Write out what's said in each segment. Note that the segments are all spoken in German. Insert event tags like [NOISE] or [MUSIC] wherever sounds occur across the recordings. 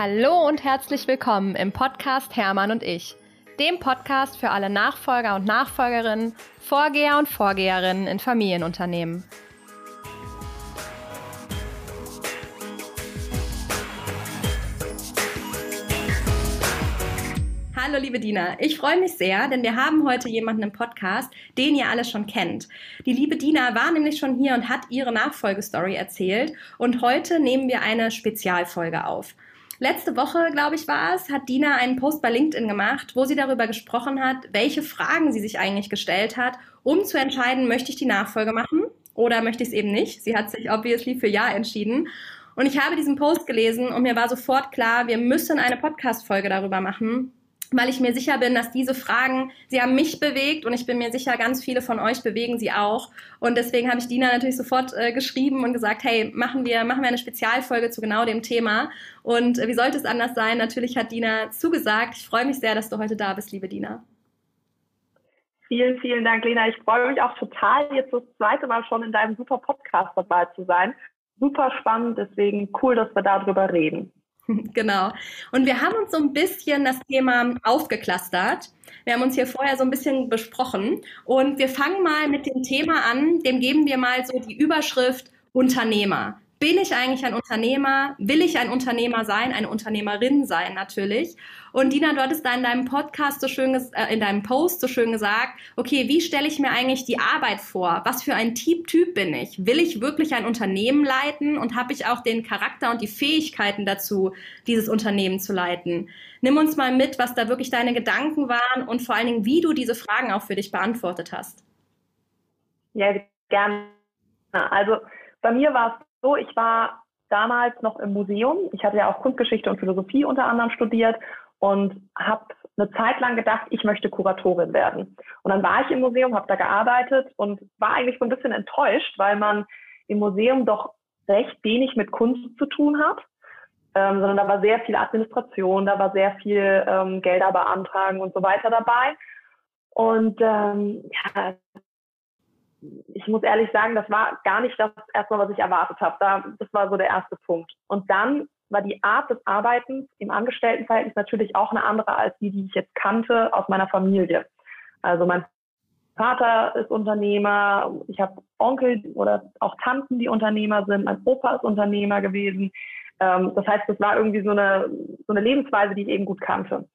Hallo und herzlich willkommen im Podcast Hermann und ich, dem Podcast für alle Nachfolger und Nachfolgerinnen, Vorgeher und Vorgeherinnen in Familienunternehmen. Hallo liebe Dina, ich freue mich sehr, denn wir haben heute jemanden im Podcast, den ihr alle schon kennt. Die liebe Dina war nämlich schon hier und hat ihre Nachfolgestory erzählt und heute nehmen wir eine Spezialfolge auf. Letzte Woche, glaube ich, war es, hat Dina einen Post bei LinkedIn gemacht, wo sie darüber gesprochen hat, welche Fragen sie sich eigentlich gestellt hat, um zu entscheiden, möchte ich die Nachfolge machen oder möchte ich es eben nicht. Sie hat sich obviously für Ja entschieden. Und ich habe diesen Post gelesen und mir war sofort klar, wir müssen eine Podcast-Folge darüber machen, weil ich mir sicher bin, dass diese Fragen, sie haben mich bewegt und ich bin mir sicher, ganz viele von euch bewegen sie auch. Und deswegen habe ich Dina natürlich sofort äh, geschrieben und gesagt, hey, machen wir, machen wir eine Spezialfolge zu genau dem Thema. Und äh, wie sollte es anders sein? Natürlich hat Dina zugesagt. Ich freue mich sehr, dass du heute da bist, liebe Dina. Vielen, vielen Dank, Lena. Ich freue mich auch total, jetzt das zweite Mal schon in deinem super Podcast dabei zu sein. Super spannend, deswegen cool, dass wir darüber reden. [LAUGHS] Genau. Und wir haben uns so ein bisschen das Thema aufgeklustert. Wir haben uns hier vorher so ein bisschen besprochen und wir fangen mal mit dem Thema an. Dem geben wir mal so die Überschrift Unternehmer bin ich eigentlich ein Unternehmer? Will ich ein Unternehmer sein, eine Unternehmerin sein natürlich? Und Dina, du hattest da in deinem Podcast so schön, äh, in deinem Post so schön gesagt, okay, wie stelle ich mir eigentlich die Arbeit vor? Was für ein Typ, typ bin ich? Will ich wirklich ein Unternehmen leiten und habe ich auch den Charakter und die Fähigkeiten dazu, dieses Unternehmen zu leiten? Nimm uns mal mit, was da wirklich deine Gedanken waren und vor allen Dingen, wie du diese Fragen auch für dich beantwortet hast. Ja, gerne. Also bei mir war es so, ich war damals noch im Museum. Ich hatte ja auch Kunstgeschichte und Philosophie unter anderem studiert und habe eine Zeit lang gedacht, ich möchte Kuratorin werden. Und dann war ich im Museum, habe da gearbeitet und war eigentlich so ein bisschen enttäuscht, weil man im Museum doch recht wenig mit Kunst zu tun hat, ähm, sondern da war sehr viel Administration, da war sehr viel ähm, Gelder beantragen und so weiter dabei. Und ähm, ja, ich muss ehrlich sagen, das war gar nicht das erstmal, was ich erwartet habe. Da, das war so der erste Punkt. Und dann war die Art des Arbeitens im Angestelltenverhältnis natürlich auch eine andere als die, die ich jetzt kannte aus meiner Familie. Also mein Vater ist Unternehmer, ich habe Onkel oder auch Tanten, die Unternehmer sind, mein Opa ist Unternehmer gewesen. Ähm, das heißt, das war irgendwie so eine, so eine Lebensweise, die ich eben gut kannte.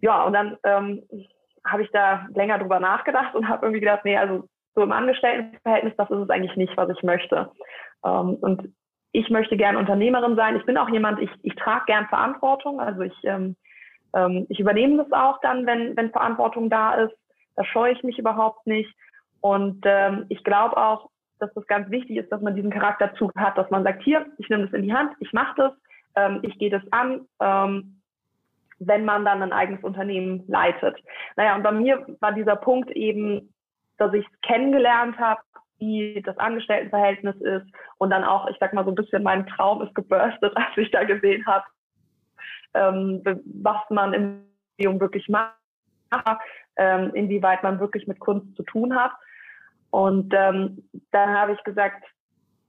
Ja, und dann ähm, habe ich da länger drüber nachgedacht und habe irgendwie gedacht, nee, also so im Angestelltenverhältnis, das ist es eigentlich nicht, was ich möchte. Ähm, und ich möchte gern Unternehmerin sein. Ich bin auch jemand, ich, ich trage gern Verantwortung. Also ich, ähm, ähm, ich übernehme das auch dann, wenn, wenn Verantwortung da ist. Da scheue ich mich überhaupt nicht. Und ähm, ich glaube auch, dass das ganz wichtig ist, dass man diesen Charakterzug hat, dass man sagt, hier, ich nehme das in die Hand, ich mache das, ähm, ich gehe das an, ähm, wenn man dann ein eigenes Unternehmen leitet. Naja, und bei mir war dieser Punkt eben, dass ich kennengelernt habe, wie das Angestelltenverhältnis ist und dann auch, ich sag mal so ein bisschen mein Traum ist geburstet, [LAUGHS] als ich da gesehen habe, ähm, was man im Museum wirklich macht, ähm, inwieweit man wirklich mit Kunst zu tun hat. Und ähm, dann habe ich gesagt,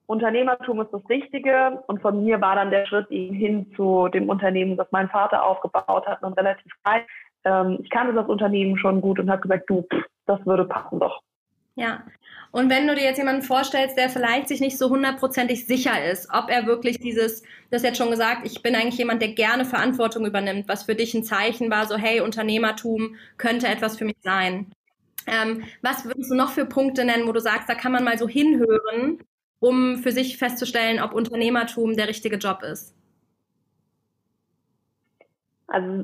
Unternehmertum ist das Richtige und von mir war dann der Schritt eben hin zu dem Unternehmen, das mein Vater aufgebaut hat, und relativ frei. Ähm, ich kannte das Unternehmen schon gut und habe gesagt, du, pff, das würde passen doch. Ja. Und wenn du dir jetzt jemanden vorstellst, der vielleicht sich nicht so hundertprozentig sicher ist, ob er wirklich dieses, du hast jetzt schon gesagt, ich bin eigentlich jemand, der gerne Verantwortung übernimmt, was für dich ein Zeichen war, so hey, Unternehmertum könnte etwas für mich sein. Ähm, was würdest du noch für Punkte nennen, wo du sagst, da kann man mal so hinhören, um für sich festzustellen, ob Unternehmertum der richtige Job ist? Also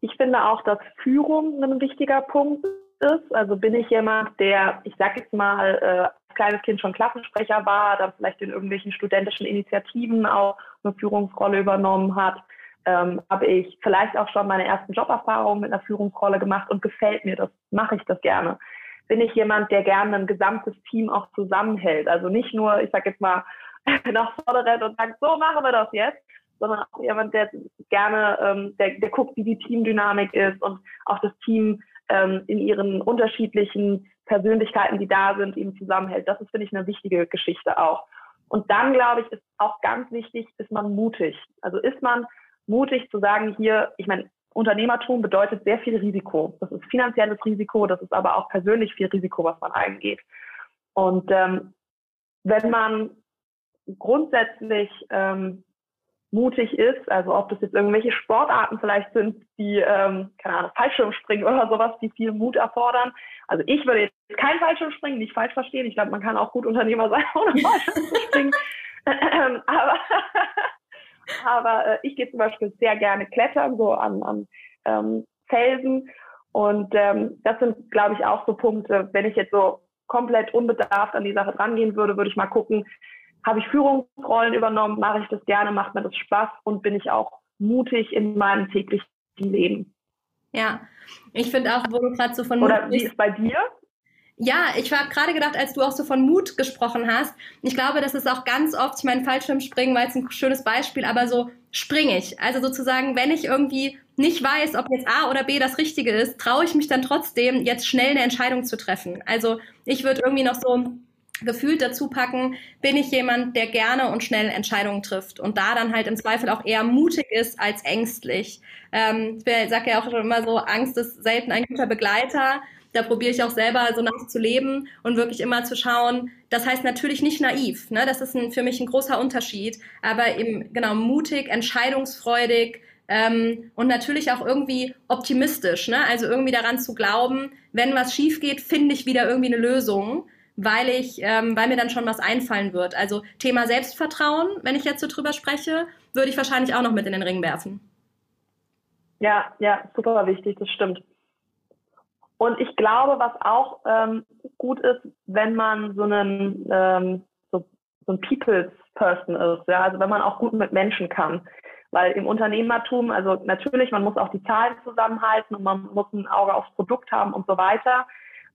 ich finde auch, dass Führung ein wichtiger Punkt ist. Also bin ich jemand, der, ich sag jetzt mal, äh, als kleines Kind schon Klassensprecher war, dann vielleicht in irgendwelchen studentischen Initiativen auch eine Führungsrolle übernommen hat. Ähm, habe ich vielleicht auch schon meine ersten Joberfahrungen mit einer Führungsrolle gemacht und gefällt mir das, mache ich das gerne. Bin ich jemand, der gerne ein gesamtes Team auch zusammenhält. Also nicht nur, ich sag jetzt mal, [LAUGHS] nach vorne rennt und sagt, so machen wir das jetzt, sondern auch jemand, der gerne, ähm, der, der guckt, wie die Teamdynamik ist und auch das Team ähm, in ihren unterschiedlichen Persönlichkeiten, die da sind, eben zusammenhält. Das ist, finde ich, eine wichtige Geschichte auch. Und dann, glaube ich, ist auch ganz wichtig, ist man mutig. Also ist man mutig zu sagen, hier, ich meine, Unternehmertum bedeutet sehr viel Risiko. Das ist finanzielles Risiko, das ist aber auch persönlich viel Risiko, was man eingeht. Und ähm, wenn man grundsätzlich ähm, mutig ist, also ob das jetzt irgendwelche Sportarten vielleicht sind, die, ähm, keine Ahnung, Fallschirmspringen oder sowas, die viel Mut erfordern. Also ich würde jetzt kein Fallschirmspringen, nicht falsch verstehen. Ich glaube, man kann auch gut Unternehmer sein, [LAUGHS] ohne Fallschirmspringen. [LAUGHS] aber aber äh, ich gehe zum Beispiel sehr gerne klettern, so an, an ähm, Felsen. Und ähm, das sind, glaube ich, auch so Punkte, wenn ich jetzt so komplett unbedarft an die Sache drangehen würde, würde ich mal gucken, habe ich Führungsrollen übernommen, mache ich das gerne, macht mir das Spaß und bin ich auch mutig in meinem täglichen Leben. Ja, ich finde auch, wo du gerade so von Oder wie ist bei dir? Ja, ich habe gerade gedacht, als du auch so von Mut gesprochen hast, ich glaube, das ist auch ganz oft, ich meine, Fallschirmspringen war jetzt ein schönes Beispiel, aber so springe ich. Also sozusagen, wenn ich irgendwie nicht weiß, ob jetzt A oder B das Richtige ist, traue ich mich dann trotzdem, jetzt schnell eine Entscheidung zu treffen. Also ich würde irgendwie noch so gefühlt dazu packen, bin ich jemand, der gerne und schnell Entscheidungen trifft und da dann halt im Zweifel auch eher mutig ist als ängstlich. Ähm, ich sage ja auch schon immer so, Angst ist selten ein guter Begleiter da probiere ich auch selber so nach zu leben und wirklich immer zu schauen. Das heißt natürlich nicht naiv, ne? das ist ein, für mich ein großer Unterschied, aber eben genau mutig, entscheidungsfreudig ähm, und natürlich auch irgendwie optimistisch. Ne? Also irgendwie daran zu glauben, wenn was schief geht, finde ich wieder irgendwie eine Lösung weil ich, ähm, weil mir dann schon was einfallen wird. Also Thema Selbstvertrauen, wenn ich jetzt so drüber spreche, würde ich wahrscheinlich auch noch mit in den Ring werfen. Ja, ja, super wichtig, das stimmt. Und ich glaube, was auch ähm, gut ist, wenn man so einen ähm, so, so ein People's Person ist, ja, also wenn man auch gut mit Menschen kann. Weil im Unternehmertum, also natürlich, man muss auch die Zahlen zusammenhalten und man muss ein Auge aufs Produkt haben und so weiter.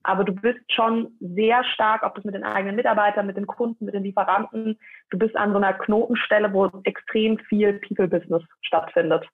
Aber du bist schon sehr stark, ob das mit den eigenen Mitarbeitern, mit den Kunden, mit den Lieferanten, du bist an so einer Knotenstelle, wo extrem viel People-Business stattfindet.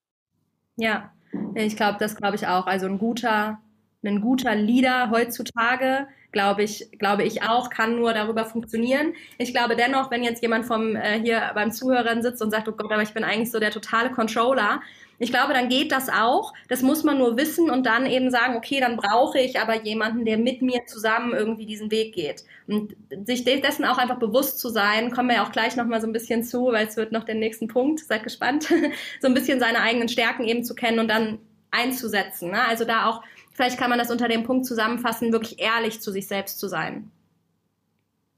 Ja, ich glaube, das glaube ich auch. Also ein guter ein guter Leader heutzutage, glaube ich, glaube ich auch, kann nur darüber funktionieren. Ich glaube dennoch, wenn jetzt jemand vom äh, hier beim Zuhörern sitzt und sagt, oh Gott, aber ich bin eigentlich so der totale Controller, ich glaube, dann geht das auch. Das muss man nur wissen und dann eben sagen, okay, dann brauche ich aber jemanden, der mit mir zusammen irgendwie diesen Weg geht. Und sich dessen auch einfach bewusst zu sein, kommen wir ja auch gleich nochmal so ein bisschen zu, weil es wird noch den nächsten Punkt, seid gespannt, [LAUGHS] so ein bisschen seine eigenen Stärken eben zu kennen und dann einzusetzen. Ne? Also da auch Vielleicht kann man das unter dem Punkt zusammenfassen, wirklich ehrlich zu sich selbst zu sein.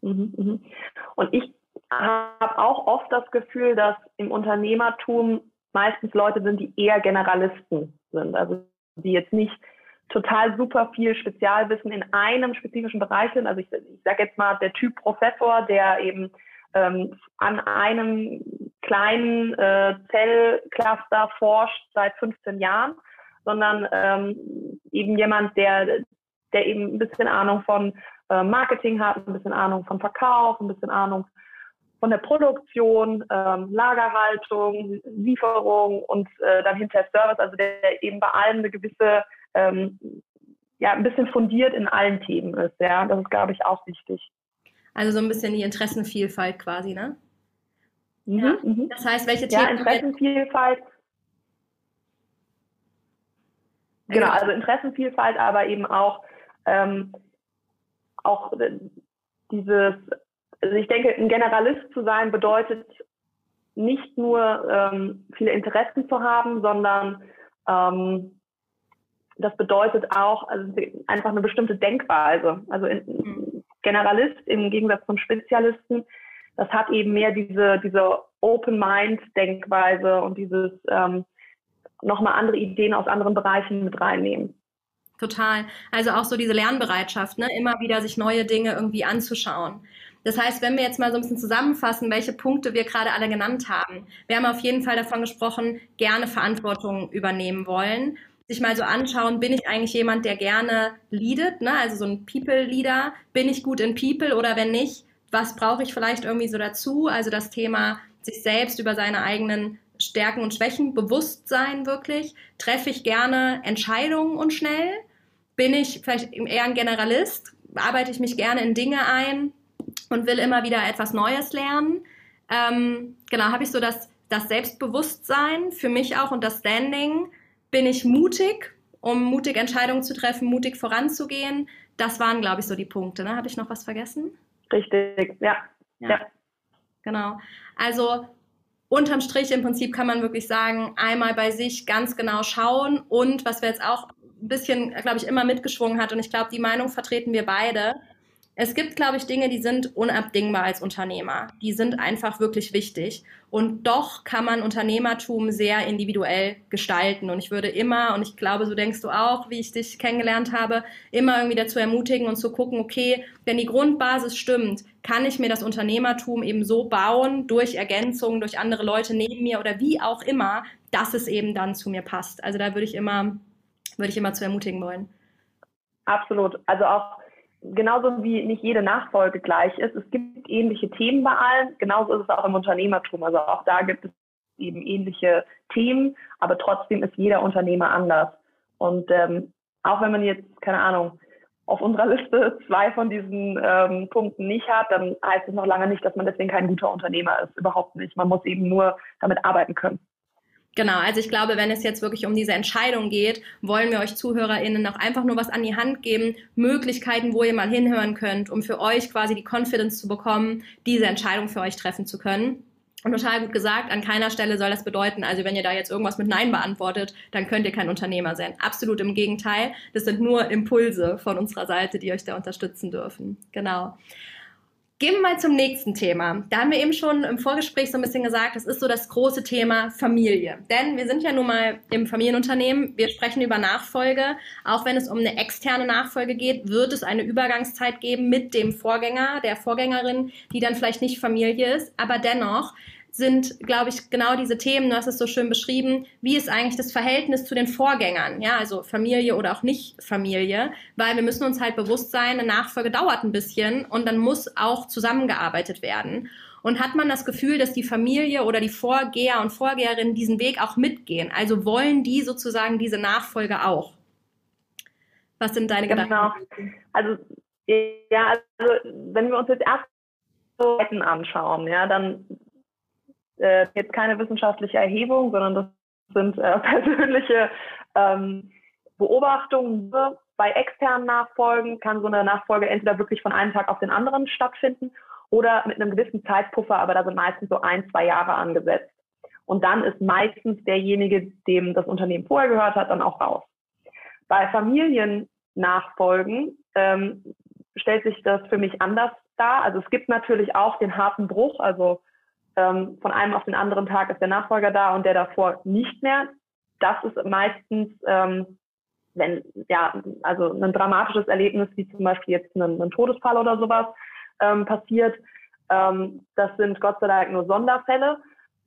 Mhm, mhm. Und ich habe auch oft das Gefühl, dass im Unternehmertum meistens Leute sind, die eher Generalisten sind. Also die jetzt nicht total super viel Spezialwissen in einem spezifischen Bereich sind. Also ich, ich sage jetzt mal der Typ Professor, der eben ähm, an einem kleinen äh, Zellcluster forscht seit 15 Jahren sondern ähm, eben jemand, der, der eben ein bisschen Ahnung von äh, Marketing hat, ein bisschen Ahnung von Verkauf, ein bisschen Ahnung von der Produktion, ähm, Lagerhaltung, Lieferung und äh, dann hinterher Service, also der eben bei allem eine gewisse, ähm, ja, ein bisschen fundiert in allen Themen ist. Ja, das ist, glaube ich, auch wichtig. Also so ein bisschen die Interessenvielfalt quasi, ne? Mhm, ja. Mhm. Das heißt, welche Themen? Ja, Interessenvielfalt Genau, also Interessenvielfalt, aber eben auch, ähm, auch dieses, also ich denke, ein Generalist zu sein bedeutet nicht nur ähm, viele Interessen zu haben, sondern ähm, das bedeutet auch also einfach eine bestimmte Denkweise. Also in, mhm. Generalist im Gegensatz zum Spezialisten, das hat eben mehr diese, diese Open-Mind-Denkweise und dieses ähm, nochmal andere Ideen aus anderen Bereichen mit reinnehmen. Total. Also auch so diese Lernbereitschaft, ne? immer wieder sich neue Dinge irgendwie anzuschauen. Das heißt, wenn wir jetzt mal so ein bisschen zusammenfassen, welche Punkte wir gerade alle genannt haben. Wir haben auf jeden Fall davon gesprochen, gerne Verantwortung übernehmen wollen. Sich mal so anschauen, bin ich eigentlich jemand, der gerne leadet, ne? also so ein People-Leader? Bin ich gut in People oder wenn nicht, was brauche ich vielleicht irgendwie so dazu? Also das Thema, sich selbst über seine eigenen Stärken und Schwächen bewusst sein wirklich? Treffe ich gerne Entscheidungen und schnell? Bin ich vielleicht eher ein Generalist? Arbeite ich mich gerne in Dinge ein und will immer wieder etwas Neues lernen? Ähm, genau, habe ich so das, das Selbstbewusstsein für mich auch und das Standing. Bin ich mutig, um mutig Entscheidungen zu treffen, mutig voranzugehen? Das waren, glaube ich, so die Punkte. Ne? Habe ich noch was vergessen? Richtig, ja. ja. ja. Genau. Also unterm Strich im Prinzip kann man wirklich sagen, einmal bei sich ganz genau schauen und was wir jetzt auch ein bisschen, glaube ich, immer mitgeschwungen hat und ich glaube, die Meinung vertreten wir beide, es gibt, glaube ich, Dinge, die sind unabdingbar als Unternehmer. Die sind einfach wirklich wichtig. Und doch kann man Unternehmertum sehr individuell gestalten. Und ich würde immer, und ich glaube, so denkst du auch, wie ich dich kennengelernt habe, immer irgendwie dazu ermutigen und zu gucken, okay, wenn die Grundbasis stimmt, kann ich mir das Unternehmertum eben so bauen, durch Ergänzungen, durch andere Leute neben mir oder wie auch immer, dass es eben dann zu mir passt. Also da würde ich immer, würde ich immer zu ermutigen wollen. Absolut. Also auch genauso wie nicht jede Nachfolge gleich ist. Es gibt ähnliche Themen bei allen. Genauso ist es auch im Unternehmertum. Also auch da gibt es eben ähnliche Themen, aber trotzdem ist jeder Unternehmer anders. Und ähm, auch wenn man jetzt, keine Ahnung, auf unserer Liste zwei von diesen ähm, Punkten nicht hat, dann heißt es noch lange nicht, dass man deswegen kein guter Unternehmer ist. Überhaupt nicht. Man muss eben nur damit arbeiten können. Genau, also ich glaube, wenn es jetzt wirklich um diese Entscheidung geht, wollen wir euch ZuhörerInnen auch einfach nur was an die Hand geben, Möglichkeiten, wo ihr mal hinhören könnt, um für euch quasi die Confidence zu bekommen, diese Entscheidung für euch treffen zu können. Und total gut gesagt, an keiner Stelle soll das bedeuten, also wenn ihr da jetzt irgendwas mit Nein beantwortet, dann könnt ihr kein Unternehmer sein. Absolut im Gegenteil. Das sind nur Impulse von unserer Seite, die euch da unterstützen dürfen. Genau. Gehen wir mal zum nächsten Thema. Da haben wir eben schon im Vorgespräch so ein bisschen gesagt, das ist so das große Thema Familie. Denn wir sind ja nun mal im Familienunternehmen, wir sprechen über Nachfolge. Auch wenn es um eine externe Nachfolge geht, wird es eine Übergangszeit geben mit dem Vorgänger, der Vorgängerin, die dann vielleicht nicht Familie ist. Aber dennoch sind, glaube ich, genau diese Themen, du hast es so schön beschrieben, wie ist eigentlich das Verhältnis zu den Vorgängern, ja, also Familie oder auch nicht Familie, weil wir müssen uns halt bewusst sein, eine Nachfolge dauert ein bisschen und dann muss auch zusammengearbeitet werden. Und hat man das Gefühl, dass die Familie oder die Vorgeher und Vorgeherinnen diesen Weg auch mitgehen? Also wollen die sozusagen diese Nachfolge auch? Was sind deine genau. Gedanken? Also, ja, also, wenn wir uns jetzt erst anschauen, ja, dann äh, jetzt keine wissenschaftliche Erhebung, sondern das sind äh, [LAUGHS] persönliche ähm, Beobachtungen. Bei externen Nachfolgen kann so eine Nachfolge entweder wirklich von einem Tag auf den anderen stattfinden oder mit einem gewissen Zeitpuffer, aber da sind meistens so ein, zwei Jahre angesetzt. Und dann ist meistens derjenige, dem das Unternehmen vorher gehört hat, dann auch raus. Bei Familiennachfolgen ähm, stellt sich das für mich anders dar. Also es gibt natürlich auch den harten Bruch, also ähm, von einem auf den anderen Tag ist der Nachfolger da und der davor nicht mehr. Das ist meistens, ähm, wenn, ja, also ein dramatisches Erlebnis, wie zum Beispiel jetzt ein, ein Todesfall oder sowas ähm, passiert. Ähm, das sind Gott sei Dank nur Sonderfälle.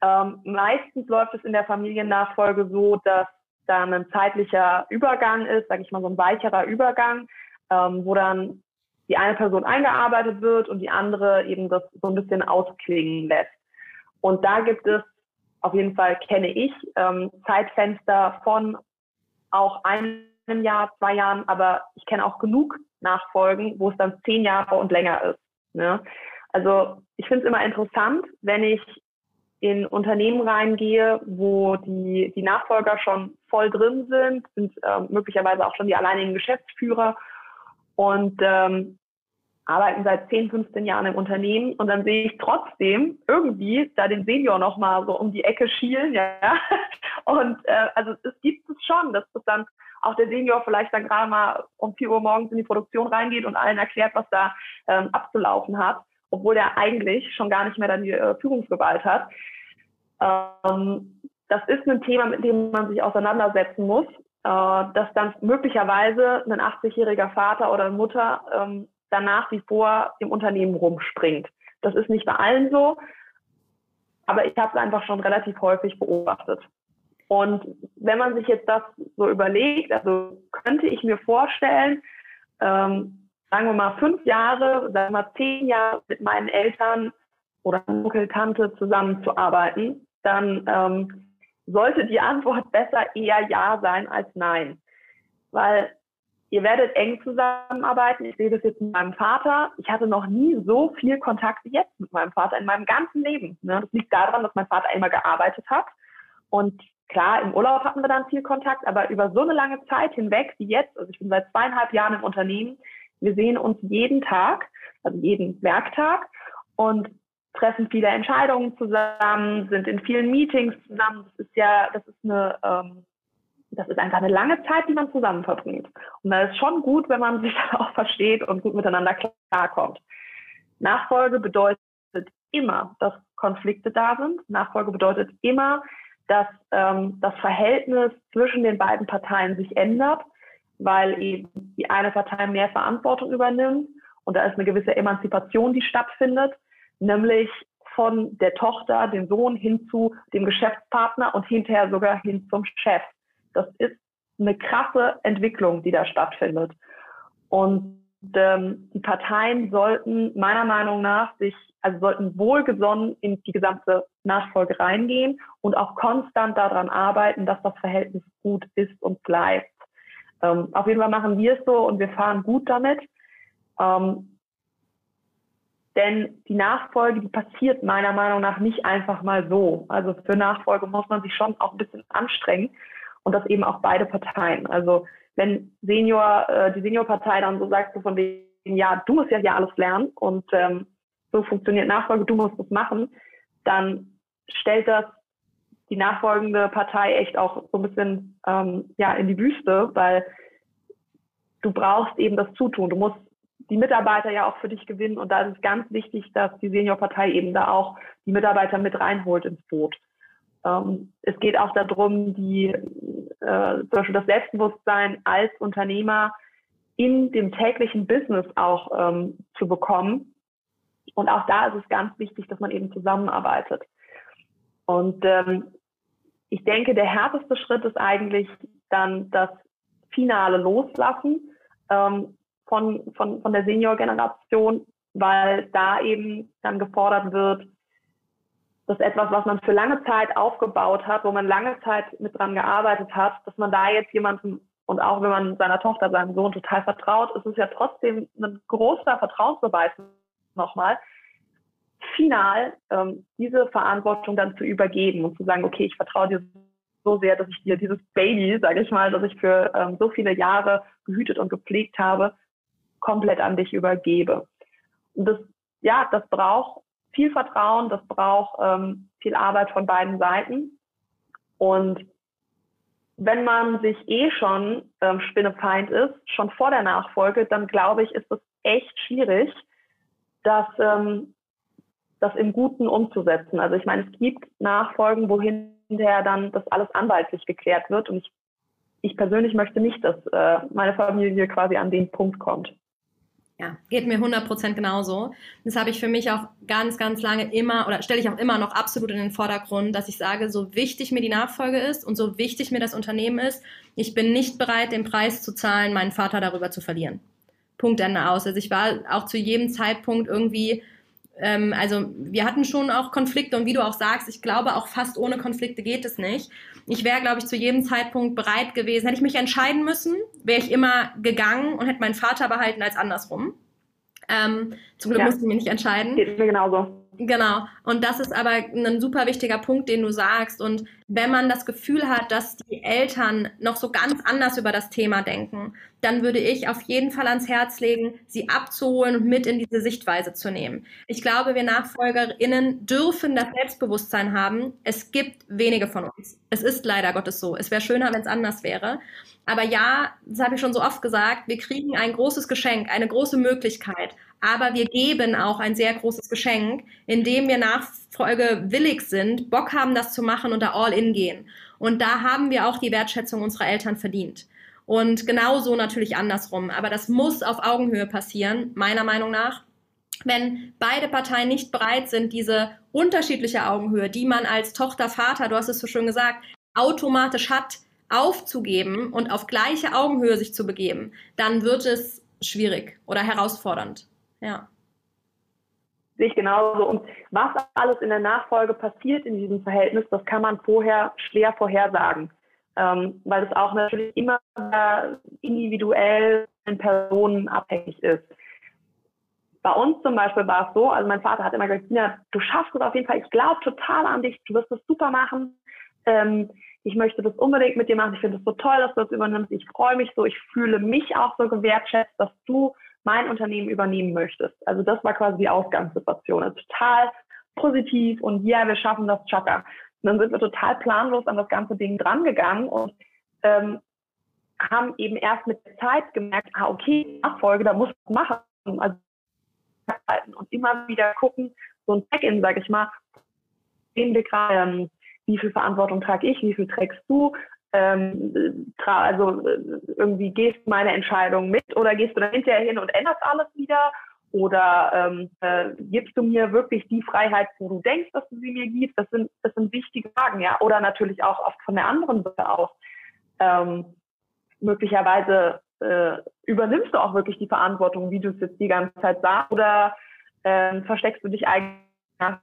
Ähm, meistens läuft es in der Familiennachfolge so, dass da ein zeitlicher Übergang ist, sage ich mal so ein weicherer Übergang, ähm, wo dann die eine Person eingearbeitet wird und die andere eben das so ein bisschen ausklingen lässt. Und da gibt es auf jeden Fall, kenne ich, ähm, Zeitfenster von auch einem Jahr, zwei Jahren, aber ich kenne auch genug Nachfolgen, wo es dann zehn Jahre und länger ist. Ne? Also ich finde es immer interessant, wenn ich in Unternehmen reingehe, wo die, die Nachfolger schon voll drin sind, sind äh, möglicherweise auch schon die alleinigen Geschäftsführer und ähm, arbeiten seit 10, 15 Jahren im Unternehmen und dann sehe ich trotzdem irgendwie da den Senior nochmal so um die Ecke schielen, ja. [LAUGHS] Und äh, also es gibt es schon, dass das dann auch der Senior vielleicht dann gerade mal um 4 Uhr morgens in die Produktion reingeht und allen erklärt, was da ähm, abzulaufen hat, obwohl er eigentlich schon gar nicht mehr dann die äh, Führungsgewalt hat. Ähm, das ist ein Thema, mit dem man sich auseinandersetzen muss, äh, dass dann möglicherweise ein 80-jähriger Vater oder Mutter ähm, dann nach wie vor im Unternehmen rumspringt. Das ist nicht bei allen so, aber ich habe es einfach schon relativ häufig beobachtet. Und wenn man sich jetzt das so überlegt, also könnte ich mir vorstellen, ähm, sagen wir mal fünf Jahre, sagen wir mal zehn Jahre mit meinen Eltern oder Onkel, Tante zusammenzuarbeiten, dann ähm, sollte die Antwort [LAUGHS] besser eher Ja sein als Nein. Weil ihr werdet eng zusammenarbeiten. Ich sehe das jetzt mit meinem Vater. Ich hatte noch nie so viel Kontakt wie jetzt mit meinem Vater in meinem ganzen Leben. Ne? Das liegt daran, dass mein Vater immer gearbeitet hat. Und klar, im Urlaub hatten wir dann viel Kontakt, aber über so eine lange Zeit hinweg wie jetzt, also ich bin seit zweieinhalb Jahren im Unternehmen, wir sehen uns jeden Tag, also jeden Werktag und treffen viele Entscheidungen zusammen, sind in vielen Meetings zusammen. Das ist ja, das ist eine ähm, das ist einfach eine lange Zeit, die man zusammen verbringt. Und da ist schon gut, wenn man [LAUGHS] sich dann auch versteht und gut miteinander klarkommt. Nachfolge bedeutet immer, dass Konflikte da sind. Nachfolge bedeutet immer, dass ähm, das Verhältnis zwischen den beiden Parteien sich ändert, weil eben die eine Partei mehr Verantwortung übernimmt und da ist eine gewisse Emanzipation, die stattfindet, nämlich von der Tochter, dem Sohn hin zu dem Geschäftspartner und hinterher sogar hin zum Chef. Das ist eine krasse Entwicklung, die da stattfindet. Und ähm, die Parteien sollten meiner Meinung nach sich, also sollten wohlgesonnen in die gesamte Nachfolge reingehen und auch konstant daran arbeiten, dass das Verhältnis gut ist und bleibt. Ähm, auf jeden Fall machen wir es so und wir fahren gut damit. Ähm, denn die Nachfolge, die passiert meiner Meinung nach nicht einfach mal so. Also für Nachfolge muss man sich schon auch ein bisschen anstrengen und das eben auch beide Parteien. Also wenn Senior, äh, die Seniorpartei dann so sagt, so von wegen, ja, du musst ja hier alles lernen und ähm, so funktioniert Nachfolge, du musst es machen, dann stellt das die nachfolgende Partei echt auch so ein bisschen ähm, ja in die Wüste, weil du brauchst eben das Zutun. Du musst die Mitarbeiter ja auch für dich gewinnen und da ist es ganz wichtig, dass die Seniorpartei eben da auch die Mitarbeiter mit reinholt ins Boot. Ähm, es geht auch darum, die, äh, zum Beispiel das Selbstbewusstsein als Unternehmer in dem täglichen Business auch ähm, zu bekommen. Und auch da ist es ganz wichtig, dass man eben zusammenarbeitet. Und ähm, ich denke, der härteste Schritt ist eigentlich dann das finale Loslassen ähm, von, von, von der Senior-Generation, weil da eben dann gefordert wird, dass etwas, was man für lange Zeit aufgebaut hat, wo man lange Zeit mit dran gearbeitet hat, dass man da jetzt jemanden und auch wenn man seiner Tochter, seinem Sohn total vertraut, ist es ja trotzdem ein großer Vertrauensbeweis nochmal, final ähm, diese Verantwortung dann zu übergeben und zu sagen, okay, ich vertraue dir so sehr, dass ich dir dieses Baby, sage ich mal, das ich für ähm, so viele Jahre gehütet und gepflegt habe, komplett an dich übergebe. Und das, ja, das braucht viel Vertrauen, das braucht ähm, viel Arbeit von beiden Seiten. Und wenn man sich eh schon ähm, Spinnefeind ist, schon vor der Nachfolge, dann glaube ich, ist es echt schwierig, das, ähm, das im Guten umzusetzen. Also ich meine, es gibt Nachfolgen, wo hinterher dann das alles anwaltlich geklärt wird. Und ich, ich persönlich möchte nicht, dass äh, meine Familie quasi an den Punkt kommt. Ja, geht mir 100% genauso. Das habe ich für mich auch ganz, ganz lange immer oder stelle ich auch immer noch absolut in den Vordergrund, dass ich sage, so wichtig mir die Nachfolge ist und so wichtig mir das Unternehmen ist, ich bin nicht bereit, den Preis zu zahlen, meinen Vater darüber zu verlieren. Punkt Ende aus. Also ich war auch zu jedem Zeitpunkt irgendwie ähm, also wir hatten schon auch Konflikte und wie du auch sagst, ich glaube auch fast ohne Konflikte geht es nicht. Ich wäre, glaube ich, zu jedem Zeitpunkt bereit gewesen. Hätte ich mich entscheiden müssen, wäre ich immer gegangen und hätte meinen Vater behalten als andersrum. Ähm, zum Glück ja. musste ich mich nicht entscheiden. Geht mir genauso. Genau. Und das ist aber ein super wichtiger Punkt, den du sagst. Und wenn man das Gefühl hat, dass die Eltern noch so ganz anders über das Thema denken, dann würde ich auf jeden Fall ans Herz legen, sie abzuholen und mit in diese Sichtweise zu nehmen. Ich glaube, wir NachfolgerInnen dürfen das Selbstbewusstsein haben. Es gibt wenige von uns. Es ist leider Gottes so. Es wäre schöner, wenn es anders wäre. Aber ja, das habe ich schon so oft gesagt, wir kriegen ein großes Geschenk, eine große Möglichkeit. Aber wir geben auch ein sehr großes Geschenk, indem wir Nachfolge willig sind, Bock haben, das zu machen und da all in gehen. Und da haben wir auch die Wertschätzung unserer Eltern verdient. Und genauso natürlich andersrum. Aber das muss auf Augenhöhe passieren, meiner Meinung nach. Wenn beide Parteien nicht bereit sind, diese unterschiedliche Augenhöhe, die man als Tochter, Vater, du hast es so schön gesagt, automatisch hat, aufzugeben und auf gleiche Augenhöhe sich zu begeben, dann wird es schwierig oder herausfordernd. Ja. Sehe ich genauso. Und was alles in der Nachfolge passiert in diesem Verhältnis, das kann man vorher schwer vorhersagen. ähm, weil es auch natürlich immer individuell in Personen abhängig ist. Bei uns zum Beispiel war es so, also mein Vater hat immer gesagt, Tina, du schaffst es auf jeden Fall, ich glaube total an dich, du wirst es super machen. Ähm, ich möchte das unbedingt mit dir machen. Ich finde es so toll, dass du das übernimmst. Ich freue mich so. Ich fühle mich auch so gewertschätzt, dass du mein Unternehmen übernehmen möchtest. Also das war quasi die Ausgangssituation. Also total positiv und ja, wir schaffen das, Chaka. Und dann sind wir total planlos an das ganze Ding drangegangen und ähm, haben eben erst mit der Zeit gemerkt, ah, okay, Nachfolge, da muss ich machen. Also und immer wieder gucken, so ein Check-in, sag ich mal, sehen wir gerade, ähm, wie viel Verantwortung trage ich, wie viel trägst du, ähm, also äh, irgendwie gehst du meine Entscheidung mit oder gehst du dann hinterher hin und änderst alles wieder oder ähm, äh, gibst du mir wirklich die Freiheit, wo du denkst, dass du sie mir gibst? Das sind, das sind wichtige Fragen, ja. Oder natürlich auch oft von der anderen Seite aus. Ähm, möglicherweise äh, übernimmst du auch wirklich die Verantwortung, wie du es jetzt die ganze Zeit sagst, oder ähm, versteckst du dich eigentlich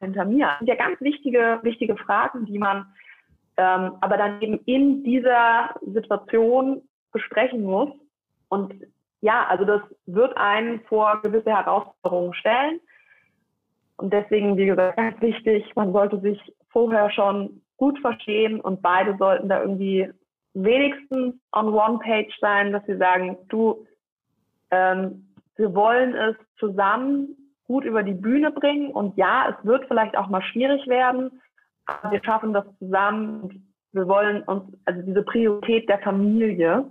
hinter mir? Das sind ja ganz wichtige, wichtige Fragen, die man ähm, aber dann eben in dieser Situation besprechen muss. Und ja, also das wird einen vor gewisse Herausforderungen stellen. Und deswegen, wie gesagt, ganz wichtig, man sollte sich vorher schon gut verstehen und beide sollten da irgendwie wenigstens on one page sein, dass sie sagen, du, ähm, wir wollen es zusammen gut über die Bühne bringen und ja, es wird vielleicht auch mal schwierig werden, wir schaffen das zusammen. Wir wollen uns, also diese Priorität der Familie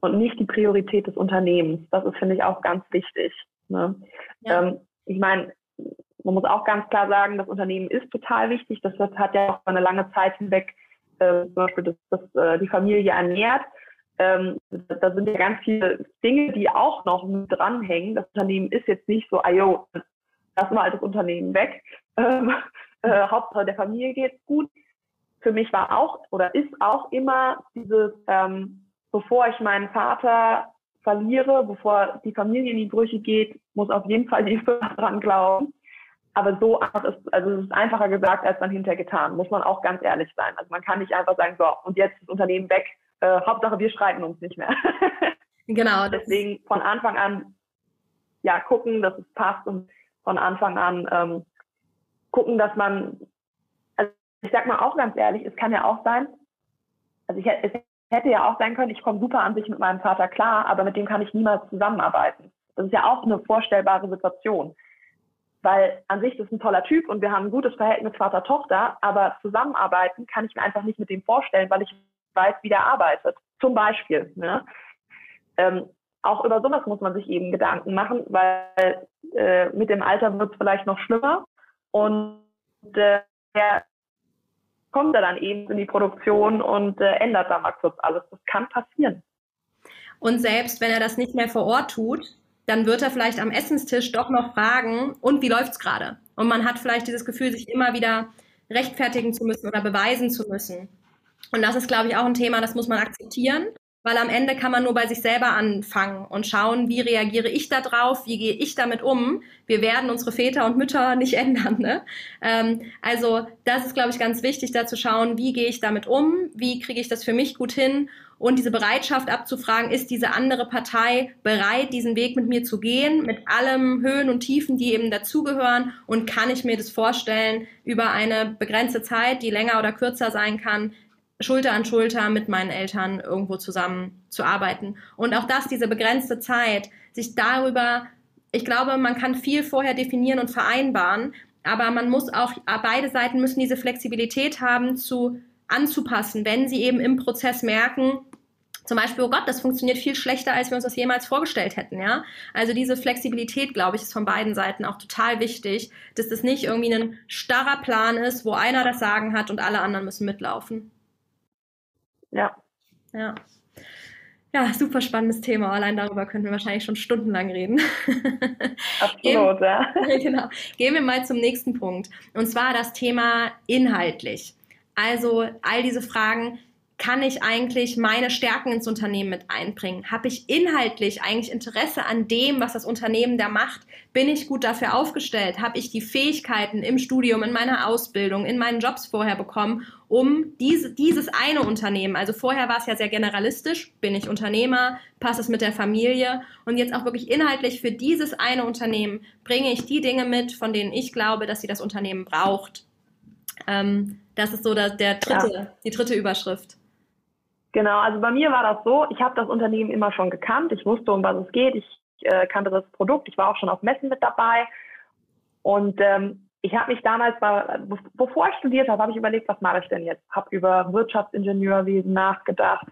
und nicht die Priorität des Unternehmens. Das ist, finde ich, auch ganz wichtig. Ne? Ja. Ähm, ich meine, man muss auch ganz klar sagen, das Unternehmen ist total wichtig. Das, das hat ja auch eine lange Zeit hinweg äh, zum Beispiel das, das, äh, die Familie ernährt. Ähm, da sind ja ganz viele Dinge, die auch noch mit dranhängen. Das Unternehmen ist jetzt nicht so, ayo, lass mal das Unternehmen weg. Ähm, äh, Hauptsache der Familie geht's gut. Für mich war auch oder ist auch immer dieses, ähm, bevor ich meinen Vater verliere, bevor die Familie in die Brüche geht, muss auf jeden Fall die Firma [LAUGHS] dran glauben. Aber so einfach ist, also es ist einfacher gesagt als dann hinterher getan, muss man auch ganz ehrlich sein. Also man kann nicht einfach sagen, so, und jetzt ist das Unternehmen weg, äh, Hauptsache wir streiten uns nicht mehr. [LAUGHS] genau. Deswegen von Anfang an, ja, gucken, dass es passt und von Anfang an ähm, gucken, dass man, also ich sag mal auch ganz ehrlich, es kann ja auch sein, also ich, es hätte ja auch sein können, ich komme super an sich mit meinem Vater klar, aber mit dem kann ich niemals zusammenarbeiten. Das ist ja auch eine vorstellbare Situation. Weil an sich ist ein toller Typ und wir haben ein gutes Verhältnis Vater-Tochter, aber zusammenarbeiten kann ich mir einfach nicht mit dem vorstellen, weil ich weiß, wie der arbeitet. Zum Beispiel. Ne? Ähm, auch über sowas muss man sich eben Gedanken machen, weil äh, mit dem Alter wird es vielleicht noch schlimmer und äh, der kommt da dann eben in die Produktion und äh, ändert da mal kurz alles. Das kann passieren. Und selbst wenn er das nicht mehr vor Ort tut, dann wird er vielleicht am Essenstisch doch noch fragen, und wie läuft's gerade? Und man hat vielleicht dieses Gefühl, sich immer wieder rechtfertigen zu müssen oder beweisen zu müssen. Und das ist, glaube ich, auch ein Thema, das muss man akzeptieren, weil am Ende kann man nur bei sich selber anfangen und schauen, wie reagiere ich da drauf, wie gehe ich damit um. Wir werden unsere Väter und Mütter [LAUGHS] nicht ändern. Ne? Ähm, also das ist, glaube ich, ganz wichtig, da zu schauen, wie gehe ich damit um, wie kriege ich das für mich gut hin und diese Bereitschaft abzufragen, ist diese andere Partei bereit, diesen Weg mit mir zu gehen, mit allem Höhen und Tiefen, die eben dazugehören und kann ich mir das vorstellen, über eine begrenzte Zeit, die länger oder kürzer sein kann, Schulter an Schulter mit meinen Eltern irgendwo zusammen zu arbeiten. Und auch das, diese begrenzte Zeit, sich darüber, ich glaube, man kann viel vorher definieren und vereinbaren, aber man muss auch, beide Seiten müssen diese Flexibilität haben, zu anzupassen, wenn sie eben im Prozess merken, zum Beispiel, oh Gott, das funktioniert viel schlechter, als wir uns das jemals vorgestellt hätten, ja. Also diese Flexibilität, glaube ich, ist von beiden Seiten auch total wichtig, dass das nicht irgendwie ein starrer Plan ist, wo einer das Sagen hat und alle anderen müssen mitlaufen. Ja. Ja. Ja, super spannendes Thema. Allein darüber könnten wir wahrscheinlich schon stundenlang reden. [LAUGHS] Absolut, ja. [LAUGHS] Genau. Gehen wir mal zum nächsten Punkt. Und zwar das Thema inhaltlich. Also all diese Fragen, kann ich eigentlich meine Stärken ins Unternehmen mit einbringen? Habe ich inhaltlich eigentlich Interesse an dem, was das Unternehmen da macht? Bin ich gut dafür aufgestellt? Habe ich die Fähigkeiten im Studium, in meiner Ausbildung, in meinen Jobs vorher bekommen, um diese, dieses eine Unternehmen, also vorher war es ja sehr generalistisch, bin ich Unternehmer, passt es mit der Familie und jetzt auch wirklich inhaltlich für dieses eine Unternehmen bringe ich die Dinge mit, von denen ich glaube, dass sie das Unternehmen braucht. Ähm, das ist so der, der dritte, ja. die dritte Überschrift. Genau, also bei mir war das so, ich habe das Unternehmen immer schon gekannt, ich wusste, um was es geht, ich äh, kannte das Produkt, ich war auch schon auf Messen mit dabei. Und ähm, ich habe mich damals, bevor ich studiert habe, habe ich überlegt, was mache ich denn jetzt? Habe über Wirtschaftsingenieurwesen nachgedacht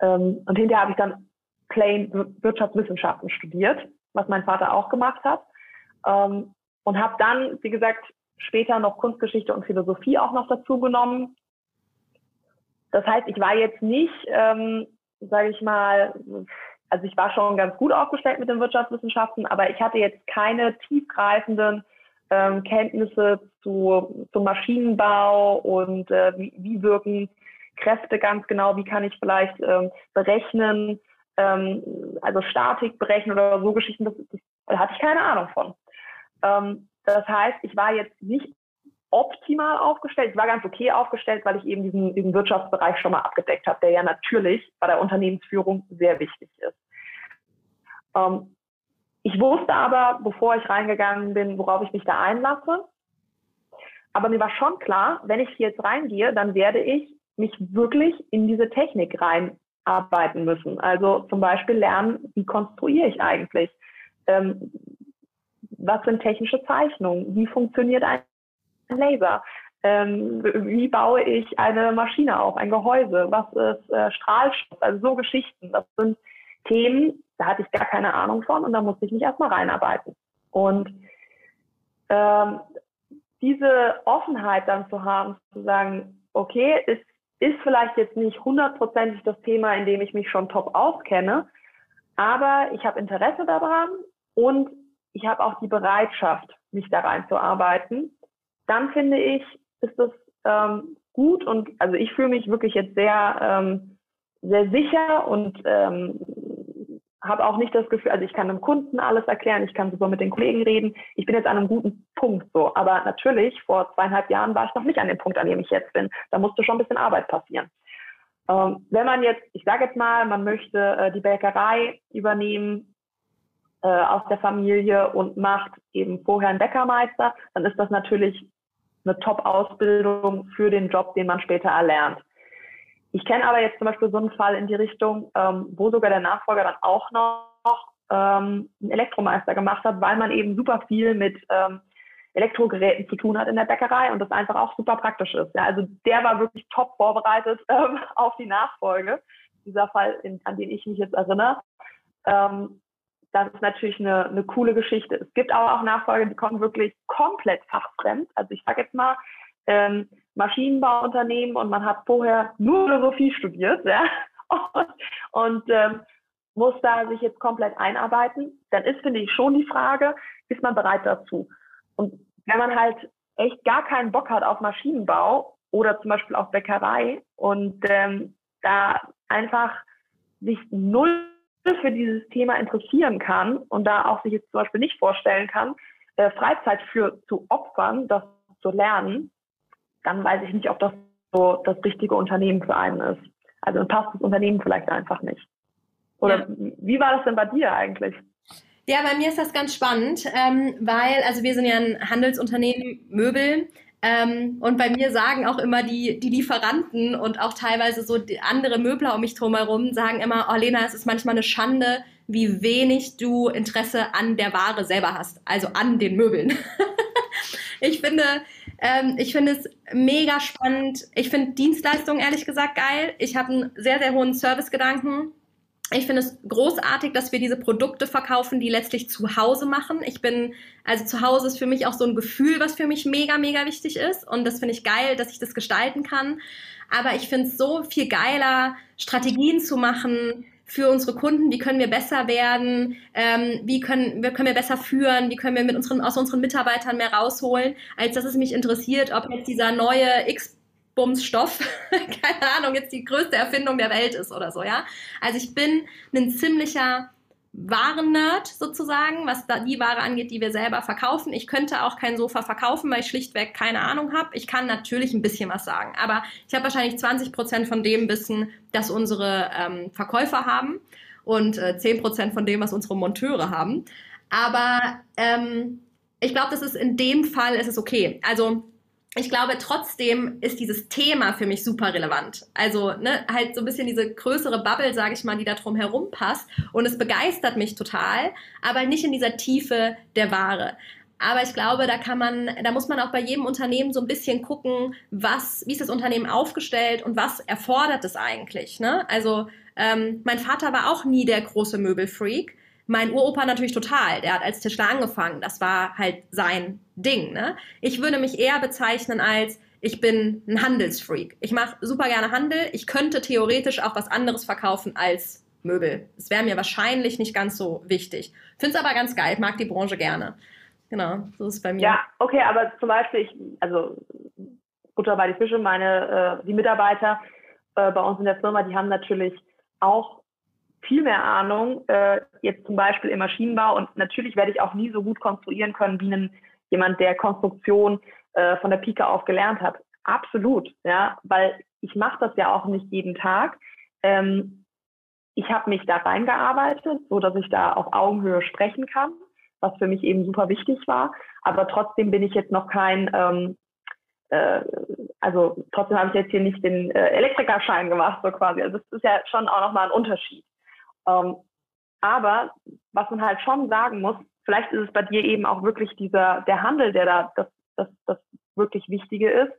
ähm, und hinterher habe ich dann plain Wirtschaftswissenschaften studiert, was mein Vater auch gemacht hat. Ähm, und habe dann, wie gesagt, später noch Kunstgeschichte und Philosophie auch noch dazu genommen das heißt, ich war jetzt nicht, ähm, sage ich mal, also ich war schon ganz gut aufgestellt mit den Wirtschaftswissenschaften, aber ich hatte jetzt keine tiefgreifenden ähm, Kenntnisse zu, zum Maschinenbau und äh, wie, wie wirken Kräfte ganz genau, wie kann ich vielleicht ähm, berechnen, ähm, also Statik berechnen oder so Geschichten, das, das, da hatte ich keine Ahnung von. Ähm, das heißt, ich war jetzt nicht optimal aufgestellt. Ich war ganz okay aufgestellt, weil ich eben diesen, diesen Wirtschaftsbereich schon mal abgedeckt habe, der ja natürlich bei der Unternehmensführung sehr wichtig ist. Ähm, ich wusste aber, bevor ich reingegangen bin, worauf ich mich da einlasse. Aber mir war schon klar, wenn ich jetzt reingehe, dann werde ich mich wirklich in diese Technik reinarbeiten müssen. Also zum Beispiel lernen, wie konstruiere ich eigentlich? Ähm, was sind technische Zeichnungen? Wie funktioniert ein Laser? Ähm, wie baue ich eine Maschine auf, ein Gehäuse? Was ist äh, Strahlstoff? Also so Geschichten. Das sind Themen, da hatte ich gar keine Ahnung von und da musste ich mich erstmal reinarbeiten. Und ähm, diese Offenheit dann zu haben, zu sagen, okay, es ist vielleicht jetzt nicht hundertprozentig das Thema, in dem ich mich schon top auskenne, aber ich habe Interesse daran und ich habe auch die Bereitschaft, mich da reinzuarbeiten dann finde ich, ist das ähm, gut und also ich fühle mich wirklich jetzt sehr, ähm, sehr sicher und ähm, habe auch nicht das Gefühl, also ich kann dem Kunden alles erklären, ich kann super mit den Kollegen reden. Ich bin jetzt an einem guten Punkt so. Aber natürlich, vor zweieinhalb Jahren war ich noch nicht an dem Punkt, an dem ich jetzt bin. Da musste schon ein bisschen Arbeit passieren. Ähm, wenn man jetzt, ich sage jetzt mal, man möchte äh, die Bäckerei übernehmen äh, aus der Familie und macht eben vorher einen Bäckermeister, dann ist das natürlich eine Top-Ausbildung für den Job, den man später erlernt. Ich kenne aber jetzt zum Beispiel so einen Fall in die Richtung, ähm, wo sogar der Nachfolger dann auch noch ähm, einen Elektromeister gemacht hat, weil man eben super viel mit ähm, Elektrogeräten zu tun hat in der Bäckerei und das einfach auch super praktisch ist. Ja, also der war wirklich top vorbereitet [LAUGHS] ähm, auf die Nachfolge. Dieser Fall, in, an den ich mich jetzt erinnere. Ähm, das ist natürlich eine, eine coole Geschichte. Es gibt aber auch Nachfolger, die kommen wirklich komplett fachfremd. Also ich sage jetzt mal, ähm, Maschinenbauunternehmen und man hat vorher nur Philosophie studiert, ja, [LAUGHS] und, und ähm, muss da sich jetzt komplett einarbeiten, dann ist, finde ich, schon die Frage, ist man bereit dazu? Und wenn man halt echt gar keinen Bock hat auf Maschinenbau oder zum Beispiel auf Bäckerei und ähm, da einfach sich null für dieses Thema interessieren kann und da auch sich jetzt zum Beispiel nicht vorstellen kann, äh, Freizeit für zu opfern, das zu lernen, dann weiß ich nicht, ob das so das richtige Unternehmen für einen ist. Also passt das Unternehmen vielleicht einfach nicht. Oder ja. wie war das denn bei dir eigentlich? Ja, bei mir ist das ganz spannend, ähm, weil, also wir sind ja ein Handelsunternehmen, Möbel. Ähm, und bei mir sagen auch immer die, die Lieferanten und auch teilweise so andere Möbler um mich drumherum sagen immer, oh Lena, es ist manchmal eine Schande, wie wenig du Interesse an der Ware selber hast, also an den Möbeln. [LAUGHS] ich finde, ähm, ich finde es mega spannend. Ich finde Dienstleistungen ehrlich gesagt geil. Ich habe einen sehr, sehr hohen Servicegedanken. Ich finde es großartig, dass wir diese Produkte verkaufen, die letztlich zu Hause machen. Ich bin, also zu Hause ist für mich auch so ein Gefühl, was für mich mega, mega wichtig ist. Und das finde ich geil, dass ich das gestalten kann. Aber ich finde es so viel geiler, Strategien zu machen für unsere Kunden. Wie können wir besser werden? Ähm, wie können, wie können wir besser führen? Wie können wir mit unseren, aus unseren Mitarbeitern mehr rausholen? Als dass es mich interessiert, ob jetzt dieser neue X Dickbumsstoff, [LAUGHS] keine Ahnung, jetzt die größte Erfindung der Welt ist oder so, ja. Also ich bin ein ziemlicher Waren-Nerd sozusagen, was da die Ware angeht, die wir selber verkaufen. Ich könnte auch kein Sofa verkaufen, weil ich schlichtweg keine Ahnung habe. Ich kann natürlich ein bisschen was sagen, aber ich habe wahrscheinlich 20 Prozent von dem Wissen, das unsere ähm, Verkäufer haben und äh, 10 Prozent von dem, was unsere Monteure haben. Aber ähm, ich glaube, das ist in dem Fall ist es okay. Also ich glaube, trotzdem ist dieses Thema für mich super relevant. Also ne, halt so ein bisschen diese größere Bubble, sage ich mal, die da drum herum passt. Und es begeistert mich total, aber nicht in dieser Tiefe der Ware. Aber ich glaube, da kann man, da muss man auch bei jedem Unternehmen so ein bisschen gucken, was, wie ist das Unternehmen aufgestellt und was erfordert es eigentlich. Ne? Also ähm, mein Vater war auch nie der große Möbelfreak. Mein Uropa natürlich total. Der hat als Tischler angefangen. Das war halt sein Ding. Ne? Ich würde mich eher bezeichnen als ich bin ein Handelsfreak. Ich mache super gerne Handel. Ich könnte theoretisch auch was anderes verkaufen als Möbel. Das wäre mir wahrscheinlich nicht ganz so wichtig. Finde es aber ganz geil. Ich mag die Branche gerne. Genau, so ist es bei mir. Ja, okay, aber zum Beispiel, ich, also Butter bei die Fische, meine, äh, die Mitarbeiter äh, bei uns in der Firma, die haben natürlich auch viel mehr Ahnung, äh, jetzt zum Beispiel im Maschinenbau. Und natürlich werde ich auch nie so gut konstruieren können wie ein, jemand, der Konstruktion äh, von der Pike auf gelernt hat. Absolut, ja, weil ich mache das ja auch nicht jeden Tag. Ähm, ich habe mich da reingearbeitet, so dass ich da auf Augenhöhe sprechen kann, was für mich eben super wichtig war. Aber trotzdem bin ich jetzt noch kein ähm, äh, also trotzdem habe ich jetzt hier nicht den äh, Elektrikerschein gemacht, so quasi. Also das ist ja schon auch nochmal ein Unterschied. Ähm, aber was man halt schon sagen muss, vielleicht ist es bei dir eben auch wirklich dieser, der Handel, der da das, das, das wirklich Wichtige ist.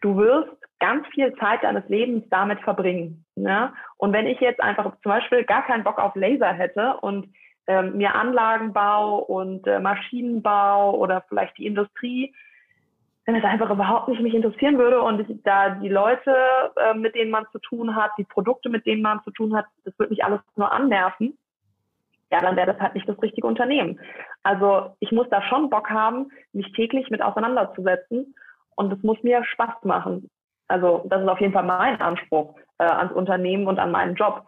Du wirst ganz viel Zeit deines Lebens damit verbringen. Ne? Und wenn ich jetzt einfach zum Beispiel gar keinen Bock auf Laser hätte und ähm, mir Anlagenbau und äh, Maschinenbau oder vielleicht die Industrie wenn es einfach überhaupt nicht mich interessieren würde und da die Leute, äh, mit denen man zu tun hat, die Produkte, mit denen man zu tun hat, das würde mich alles nur annerven, ja, dann wäre das halt nicht das richtige Unternehmen. Also ich muss da schon Bock haben, mich täglich mit auseinanderzusetzen und es muss mir Spaß machen. Also das ist auf jeden Fall mein Anspruch äh, ans Unternehmen und an meinen Job.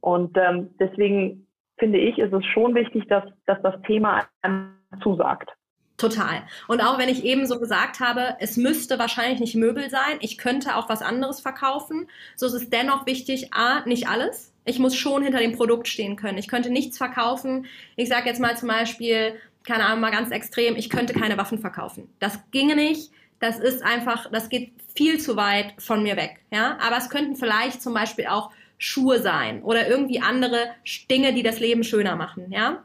Und ähm, deswegen finde ich, ist es schon wichtig, dass, dass das Thema einem zusagt. Total. Und auch wenn ich eben so gesagt habe, es müsste wahrscheinlich nicht Möbel sein, ich könnte auch was anderes verkaufen, so ist es dennoch wichtig, a, nicht alles. Ich muss schon hinter dem Produkt stehen können. Ich könnte nichts verkaufen. Ich sage jetzt mal zum Beispiel, keine Ahnung, mal ganz extrem, ich könnte keine Waffen verkaufen. Das ginge nicht. Das ist einfach, das geht viel zu weit von mir weg. Ja, aber es könnten vielleicht zum Beispiel auch Schuhe sein oder irgendwie andere Dinge, die das Leben schöner machen. Ja,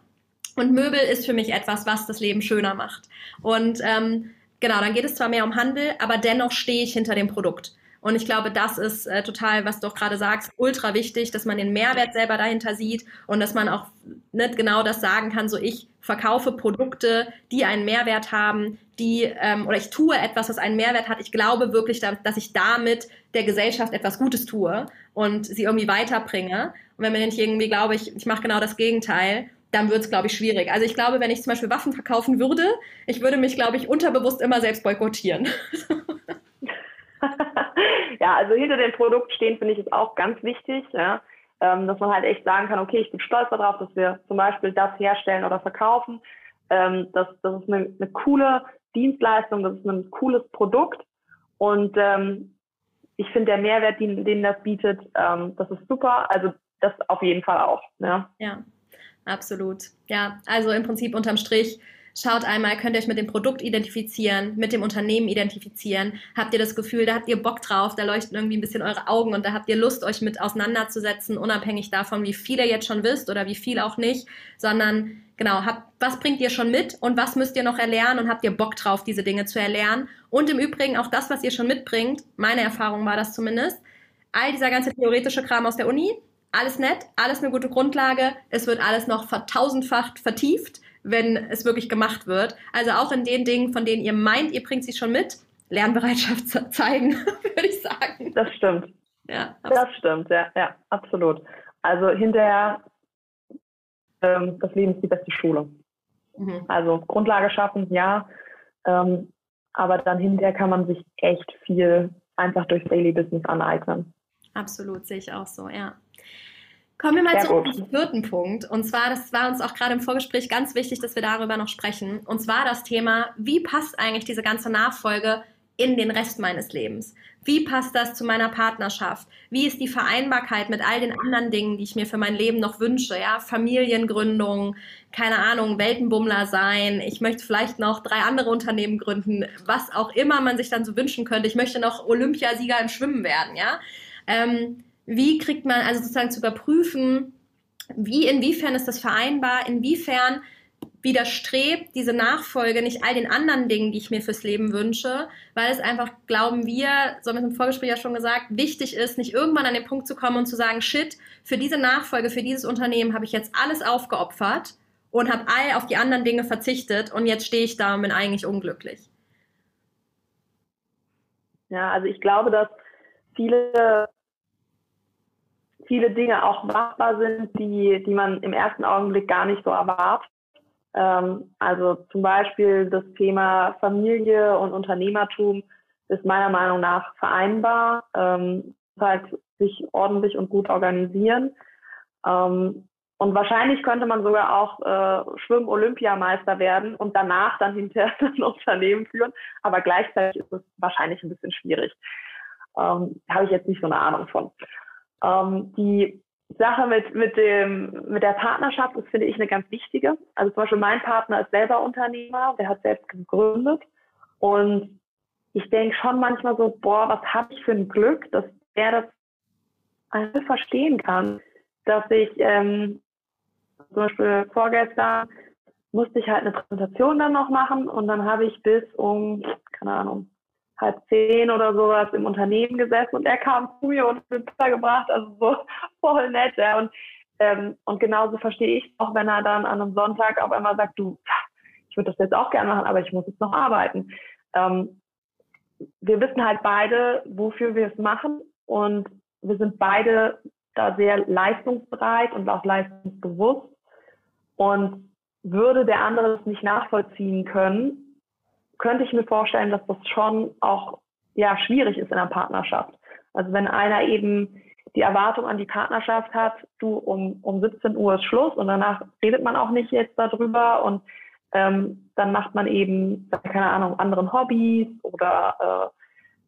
und Möbel ist für mich etwas, was das Leben schöner macht. Und ähm, genau, dann geht es zwar mehr um Handel, aber dennoch stehe ich hinter dem Produkt. Und ich glaube, das ist äh, total, was du auch gerade sagst, ultra wichtig, dass man den Mehrwert selber dahinter sieht und dass man auch nicht genau das sagen kann, so ich verkaufe Produkte, die einen Mehrwert haben, die ähm, oder ich tue etwas, was einen Mehrwert hat. Ich glaube wirklich, dass ich damit der Gesellschaft etwas Gutes tue und sie irgendwie weiterbringe. Und wenn man nicht irgendwie glaube, ich, ich mache genau das Gegenteil, dann wird es, glaube ich, schwierig. Also ich glaube, wenn ich zum Beispiel Waffen verkaufen würde, ich würde mich, glaube ich, unterbewusst immer selbst boykottieren. [LAUGHS] ja, also hinter dem Produkt stehen, finde ich, ist auch ganz wichtig, ja? ähm, dass man halt echt sagen kann, okay, ich bin stolz darauf, dass wir zum Beispiel das herstellen oder verkaufen. Ähm, das, das ist eine, eine coole Dienstleistung, das ist ein cooles Produkt und ähm, ich finde der Mehrwert, den, den das bietet, ähm, das ist super. Also das auf jeden Fall auch. Ja. ja absolut. Ja, also im Prinzip unterm Strich, schaut einmal, könnt ihr euch mit dem Produkt identifizieren, mit dem Unternehmen identifizieren. Habt ihr das Gefühl, da habt ihr Bock drauf, da leuchten irgendwie ein bisschen eure Augen und da habt ihr Lust, euch mit auseinanderzusetzen, unabhängig davon, wie viel ihr jetzt schon wisst oder wie viel auch nicht, sondern genau, habt, was bringt ihr schon mit und was müsst ihr noch erlernen und habt ihr Bock drauf, diese Dinge zu erlernen. Und im Übrigen auch das, was ihr schon mitbringt, meine Erfahrung war das zumindest, all dieser ganze theoretische Kram aus der Uni, alles nett, alles eine gute Grundlage. Es wird alles noch vertausendfacht vertieft, wenn es wirklich gemacht wird. Also auch in den Dingen, von denen ihr meint, ihr bringt sie schon mit, Lernbereitschaft [LAUGHS] zeigen, [LAUGHS] würde ich sagen. Das stimmt. Ja, das stimmt, ja, ja, absolut. Also hinterher, ähm, das Leben ist die beste Schule. Mhm. Also Grundlage schaffen, ja, ähm, aber dann hinterher kann man sich echt viel einfach durch Daily Business aneignen. Absolut, sehe ich auch so, ja. Kommen wir mal Sehr zum vierten Punkt. Und zwar, das war uns auch gerade im Vorgespräch ganz wichtig, dass wir darüber noch sprechen. Und zwar das Thema, wie passt eigentlich diese ganze Nachfolge in den Rest meines Lebens? Wie passt das zu meiner Partnerschaft? Wie ist die Vereinbarkeit mit all den anderen Dingen, die ich mir für mein Leben noch wünsche? Ja, Familiengründung, keine Ahnung, Weltenbummler sein. Ich möchte vielleicht noch drei andere Unternehmen gründen, was auch immer man sich dann so wünschen könnte. Ich möchte noch Olympiasieger im Schwimmen werden, ja. Ähm, wie kriegt man also sozusagen zu überprüfen, wie, inwiefern ist das vereinbar, inwiefern widerstrebt diese Nachfolge nicht all den anderen Dingen, die ich mir fürs Leben wünsche, weil es einfach, glauben wir, so haben wir im Vorgespräch ja schon gesagt, wichtig ist, nicht irgendwann an den Punkt zu kommen und zu sagen, shit, für diese Nachfolge, für dieses Unternehmen habe ich jetzt alles aufgeopfert und habe all auf die anderen Dinge verzichtet und jetzt stehe ich da und bin eigentlich unglücklich. Ja, also ich glaube, dass viele viele Dinge auch machbar sind, die, die man im ersten Augenblick gar nicht so erwartet. Ähm, also zum Beispiel das Thema Familie und Unternehmertum ist meiner Meinung nach vereinbar. Ähm, halt sich ordentlich und gut organisieren. Ähm, und wahrscheinlich könnte man sogar auch äh, Schwimm-Olympiameister werden und danach dann hinterher [LAUGHS] ein Unternehmen führen. Aber gleichzeitig ist es wahrscheinlich ein bisschen schwierig. Ähm, Habe ich jetzt nicht so eine Ahnung von. Ähm, die Sache mit, mit, dem, mit der Partnerschaft ist, finde ich, eine ganz wichtige. Also zum Beispiel mein Partner ist selber Unternehmer, der hat selbst gegründet. Und ich denke schon manchmal so, boah, was habe ich für ein Glück, dass er das einfach verstehen kann, dass ich ähm, zum Beispiel vorgestern musste ich halt eine Präsentation dann noch machen und dann habe ich bis um, keine Ahnung, halb zehn oder sowas im Unternehmen gesessen und er kam zu mir und hat Pizza gebracht, also so [LAUGHS] voll nett. Ja. Und, ähm, und genauso verstehe ich auch, wenn er dann an einem Sonntag auf einmal sagt, du, ich würde das jetzt auch gerne machen, aber ich muss jetzt noch arbeiten. Ähm, wir wissen halt beide, wofür wir es machen und wir sind beide da sehr leistungsbereit und auch leistungsbewusst. Und würde der andere es nicht nachvollziehen können, könnte ich mir vorstellen, dass das schon auch ja schwierig ist in einer Partnerschaft. Also wenn einer eben die Erwartung an die Partnerschaft hat, du um, um 17 Uhr ist Schluss und danach redet man auch nicht jetzt darüber und ähm, dann macht man eben, keine Ahnung, anderen Hobbys oder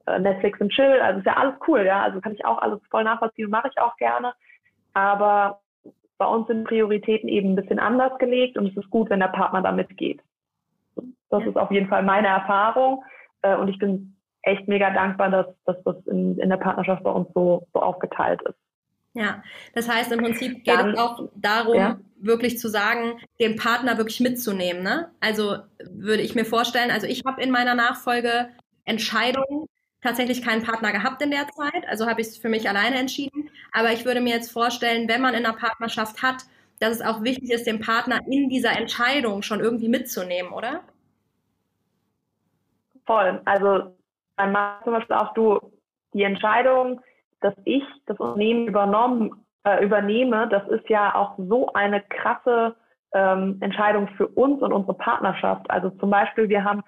äh, äh, Netflix und Chill. Also ist ja alles cool, ja. Also kann ich auch alles voll nachvollziehen mache ich auch gerne. Aber bei uns sind Prioritäten eben ein bisschen anders gelegt und es ist gut, wenn der Partner da mitgeht. Das ja. ist auf jeden Fall meine Erfahrung. Äh, und ich bin echt mega dankbar, dass, dass das in, in der Partnerschaft bei uns so, so aufgeteilt ist. Ja, das heißt im Prinzip geht Dann, es auch darum, ja. wirklich zu sagen, den Partner wirklich mitzunehmen. Ne? Also würde ich mir vorstellen, also ich habe in meiner Nachfolge Entscheidungen tatsächlich keinen Partner gehabt in der Zeit, also habe ich es für mich alleine entschieden. Aber ich würde mir jetzt vorstellen, wenn man in einer Partnerschaft hat, dass es auch wichtig ist, den Partner in dieser Entscheidung schon irgendwie mitzunehmen, oder? Voll. Also mein Mann zum Beispiel auch du, die Entscheidung, dass ich das Unternehmen übernommen, äh, übernehme, das ist ja auch so eine krasse ähm, Entscheidung für uns und unsere Partnerschaft. Also zum Beispiel, wir haben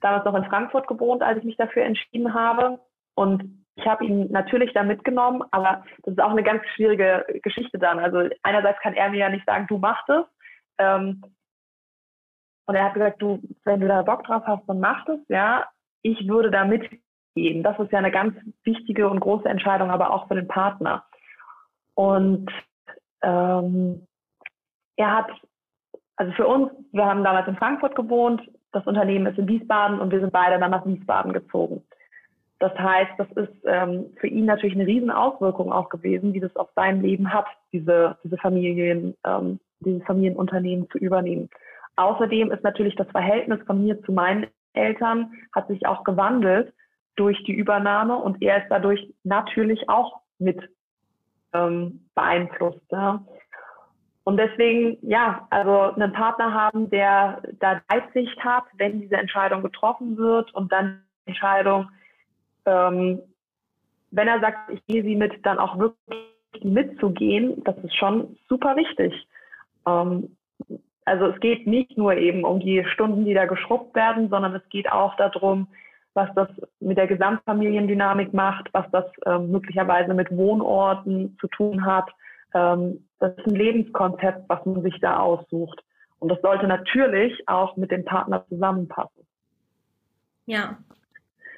damals noch in Frankfurt gewohnt, als ich mich dafür entschieden habe. Und ich habe ihn natürlich da mitgenommen, aber das ist auch eine ganz schwierige Geschichte dann. Also einerseits kann er mir ja nicht sagen, du machst es. Ähm, und er hat gesagt, du, wenn du da Bock drauf hast, dann mach es, ja. Ich würde da mitgehen. Das ist ja eine ganz wichtige und große Entscheidung, aber auch für den Partner. Und ähm, er hat, also für uns, wir haben damals in Frankfurt gewohnt, das Unternehmen ist in Wiesbaden und wir sind beide dann nach Wiesbaden gezogen. Das heißt, das ist ähm, für ihn natürlich eine riesen Auswirkung auch gewesen, wie das auf sein Leben hat, diese, diese Familien, ähm, dieses Familienunternehmen zu übernehmen. Außerdem ist natürlich das Verhältnis von mir zu meinen Eltern hat sich auch gewandelt durch die Übernahme und er ist dadurch natürlich auch mit ähm, beeinflusst. Ja. Und deswegen, ja, also einen Partner haben, der da Weitsicht hat, wenn diese Entscheidung getroffen wird und dann die Entscheidung, ähm, wenn er sagt, ich gehe sie mit, dann auch wirklich mitzugehen, das ist schon super wichtig. Ähm, also es geht nicht nur eben um die Stunden, die da geschrubbt werden, sondern es geht auch darum, was das mit der Gesamtfamiliendynamik macht, was das ähm, möglicherweise mit Wohnorten zu tun hat. Ähm, das ist ein Lebenskonzept, was man sich da aussucht. Und das sollte natürlich auch mit dem Partner zusammenpassen. Ja.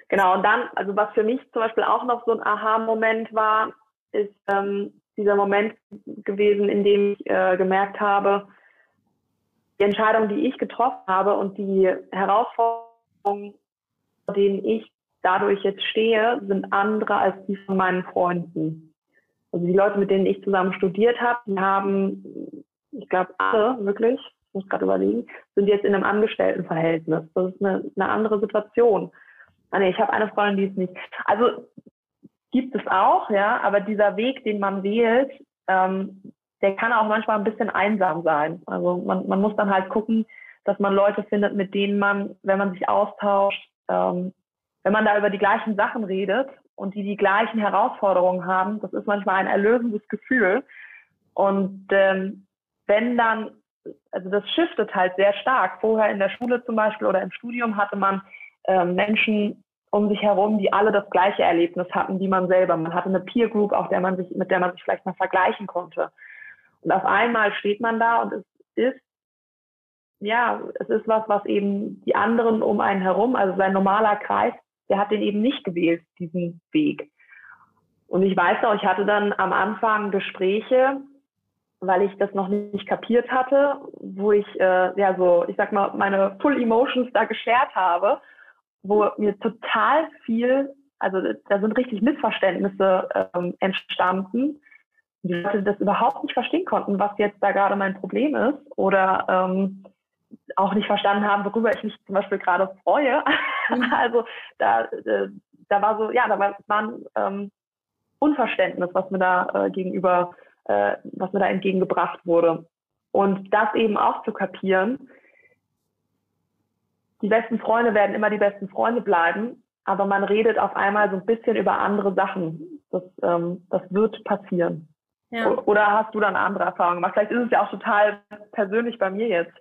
Genau, und dann, also was für mich zum Beispiel auch noch so ein Aha-Moment war, ist ähm, dieser Moment gewesen, in dem ich äh, gemerkt habe, die Entscheidung, die ich getroffen habe und die Herausforderungen, vor denen ich dadurch jetzt stehe, sind andere als die von meinen Freunden. Also die Leute, mit denen ich zusammen studiert habe, die haben, ich glaube alle wirklich, ich muss gerade überlegen, sind jetzt in einem Angestelltenverhältnis. Das ist eine, eine andere Situation. Ah, nee, ich habe eine Freundin, die ist nicht. Also gibt es auch, ja, aber dieser Weg, den man wählt, ähm, der kann auch manchmal ein bisschen einsam sein. Also man, man muss dann halt gucken, dass man Leute findet, mit denen man, wenn man sich austauscht, ähm, wenn man da über die gleichen Sachen redet und die die gleichen Herausforderungen haben, das ist manchmal ein erlösendes Gefühl. Und ähm, wenn dann, also das shiftet halt sehr stark. Vorher in der Schule zum Beispiel oder im Studium hatte man ähm, Menschen um sich herum, die alle das gleiche Erlebnis hatten wie man selber. Man hatte eine Peer Group, auch der man sich, mit der man sich vielleicht mal vergleichen konnte. Und auf einmal steht man da und es ist, ja, es ist was, was eben die anderen um einen herum, also sein normaler Kreis, der hat den eben nicht gewählt, diesen Weg. Und ich weiß auch, ich hatte dann am Anfang Gespräche, weil ich das noch nicht kapiert hatte, wo ich, äh, ja, so, ich sag mal, meine Full Emotions da geshared habe, wo mir total viel, also da sind richtig Missverständnisse ähm, entstanden, die Leute das überhaupt nicht verstehen konnten, was jetzt da gerade mein Problem ist oder ähm, auch nicht verstanden haben, worüber ich mich zum Beispiel gerade freue. Mhm. [LAUGHS] also da, äh, da war so, ja, da war, war ein ähm, Unverständnis, was mir da äh, gegenüber, äh, was mir da entgegengebracht wurde. Und das eben auch zu kapieren, die besten Freunde werden immer die besten Freunde bleiben, aber man redet auf einmal so ein bisschen über andere Sachen. Das, ähm, das wird passieren. Ja. Oder hast du dann andere Erfahrungen gemacht? Vielleicht ist es ja auch total persönlich bei mir jetzt.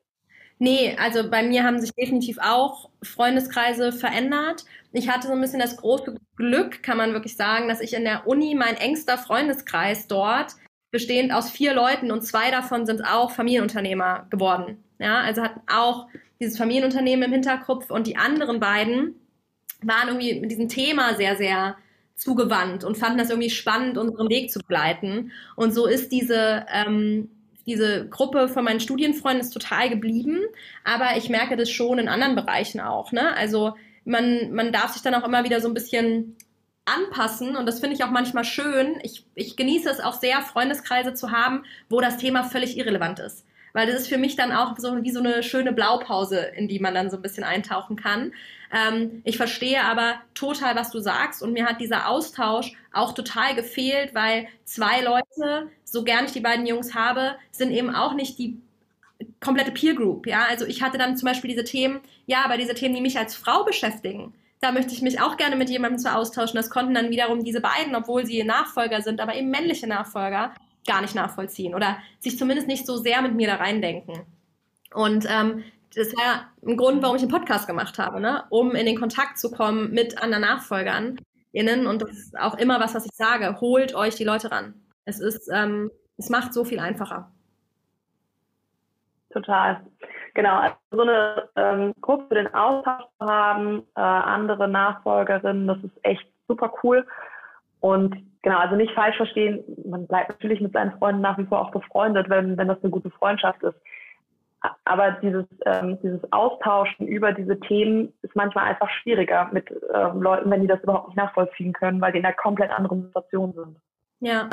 Nee, also bei mir haben sich definitiv auch Freundeskreise verändert. Ich hatte so ein bisschen das große Glück, kann man wirklich sagen, dass ich in der Uni mein engster Freundeskreis dort, bestehend aus vier Leuten und zwei davon sind auch Familienunternehmer geworden. Ja, also hatten auch dieses Familienunternehmen im Hinterkopf und die anderen beiden waren irgendwie mit diesem Thema sehr, sehr zugewandt und fanden das irgendwie spannend, unseren Weg zu begleiten. Und so ist diese, ähm, diese Gruppe von meinen Studienfreunden ist total geblieben, aber ich merke das schon in anderen Bereichen auch. Ne? Also man, man darf sich dann auch immer wieder so ein bisschen anpassen und das finde ich auch manchmal schön. Ich, ich genieße es auch sehr, Freundeskreise zu haben, wo das Thema völlig irrelevant ist. Weil das ist für mich dann auch so wie so eine schöne Blaupause, in die man dann so ein bisschen eintauchen kann. Ähm, ich verstehe aber total, was du sagst und mir hat dieser Austausch auch total gefehlt, weil zwei Leute, so gern ich die beiden Jungs habe, sind eben auch nicht die komplette Peer Group. Ja, also ich hatte dann zum Beispiel diese Themen, ja, aber diese Themen, die mich als Frau beschäftigen, da möchte ich mich auch gerne mit jemandem zu austauschen. Das konnten dann wiederum diese beiden, obwohl sie Nachfolger sind, aber eben männliche Nachfolger, gar nicht nachvollziehen oder sich zumindest nicht so sehr mit mir da reindenken. Und ähm, das war ein Grund, warum ich einen Podcast gemacht habe, ne? um in den Kontakt zu kommen mit anderen Nachfolgern innen. Und das ist auch immer was, was ich sage. Holt euch die Leute ran. Es ist, ähm, es macht so viel einfacher. Total. Genau, also so eine ähm, Gruppe für den Austausch zu haben, äh, andere Nachfolgerinnen, das ist echt super cool. Und genau, also nicht falsch verstehen, man bleibt natürlich mit seinen Freunden nach wie vor auch befreundet, wenn, wenn das eine gute Freundschaft ist. Aber dieses, ähm, dieses Austauschen über diese Themen ist manchmal einfach schwieriger mit ähm, Leuten, wenn die das überhaupt nicht nachvollziehen können, weil die in einer komplett anderen Situation sind. Ja.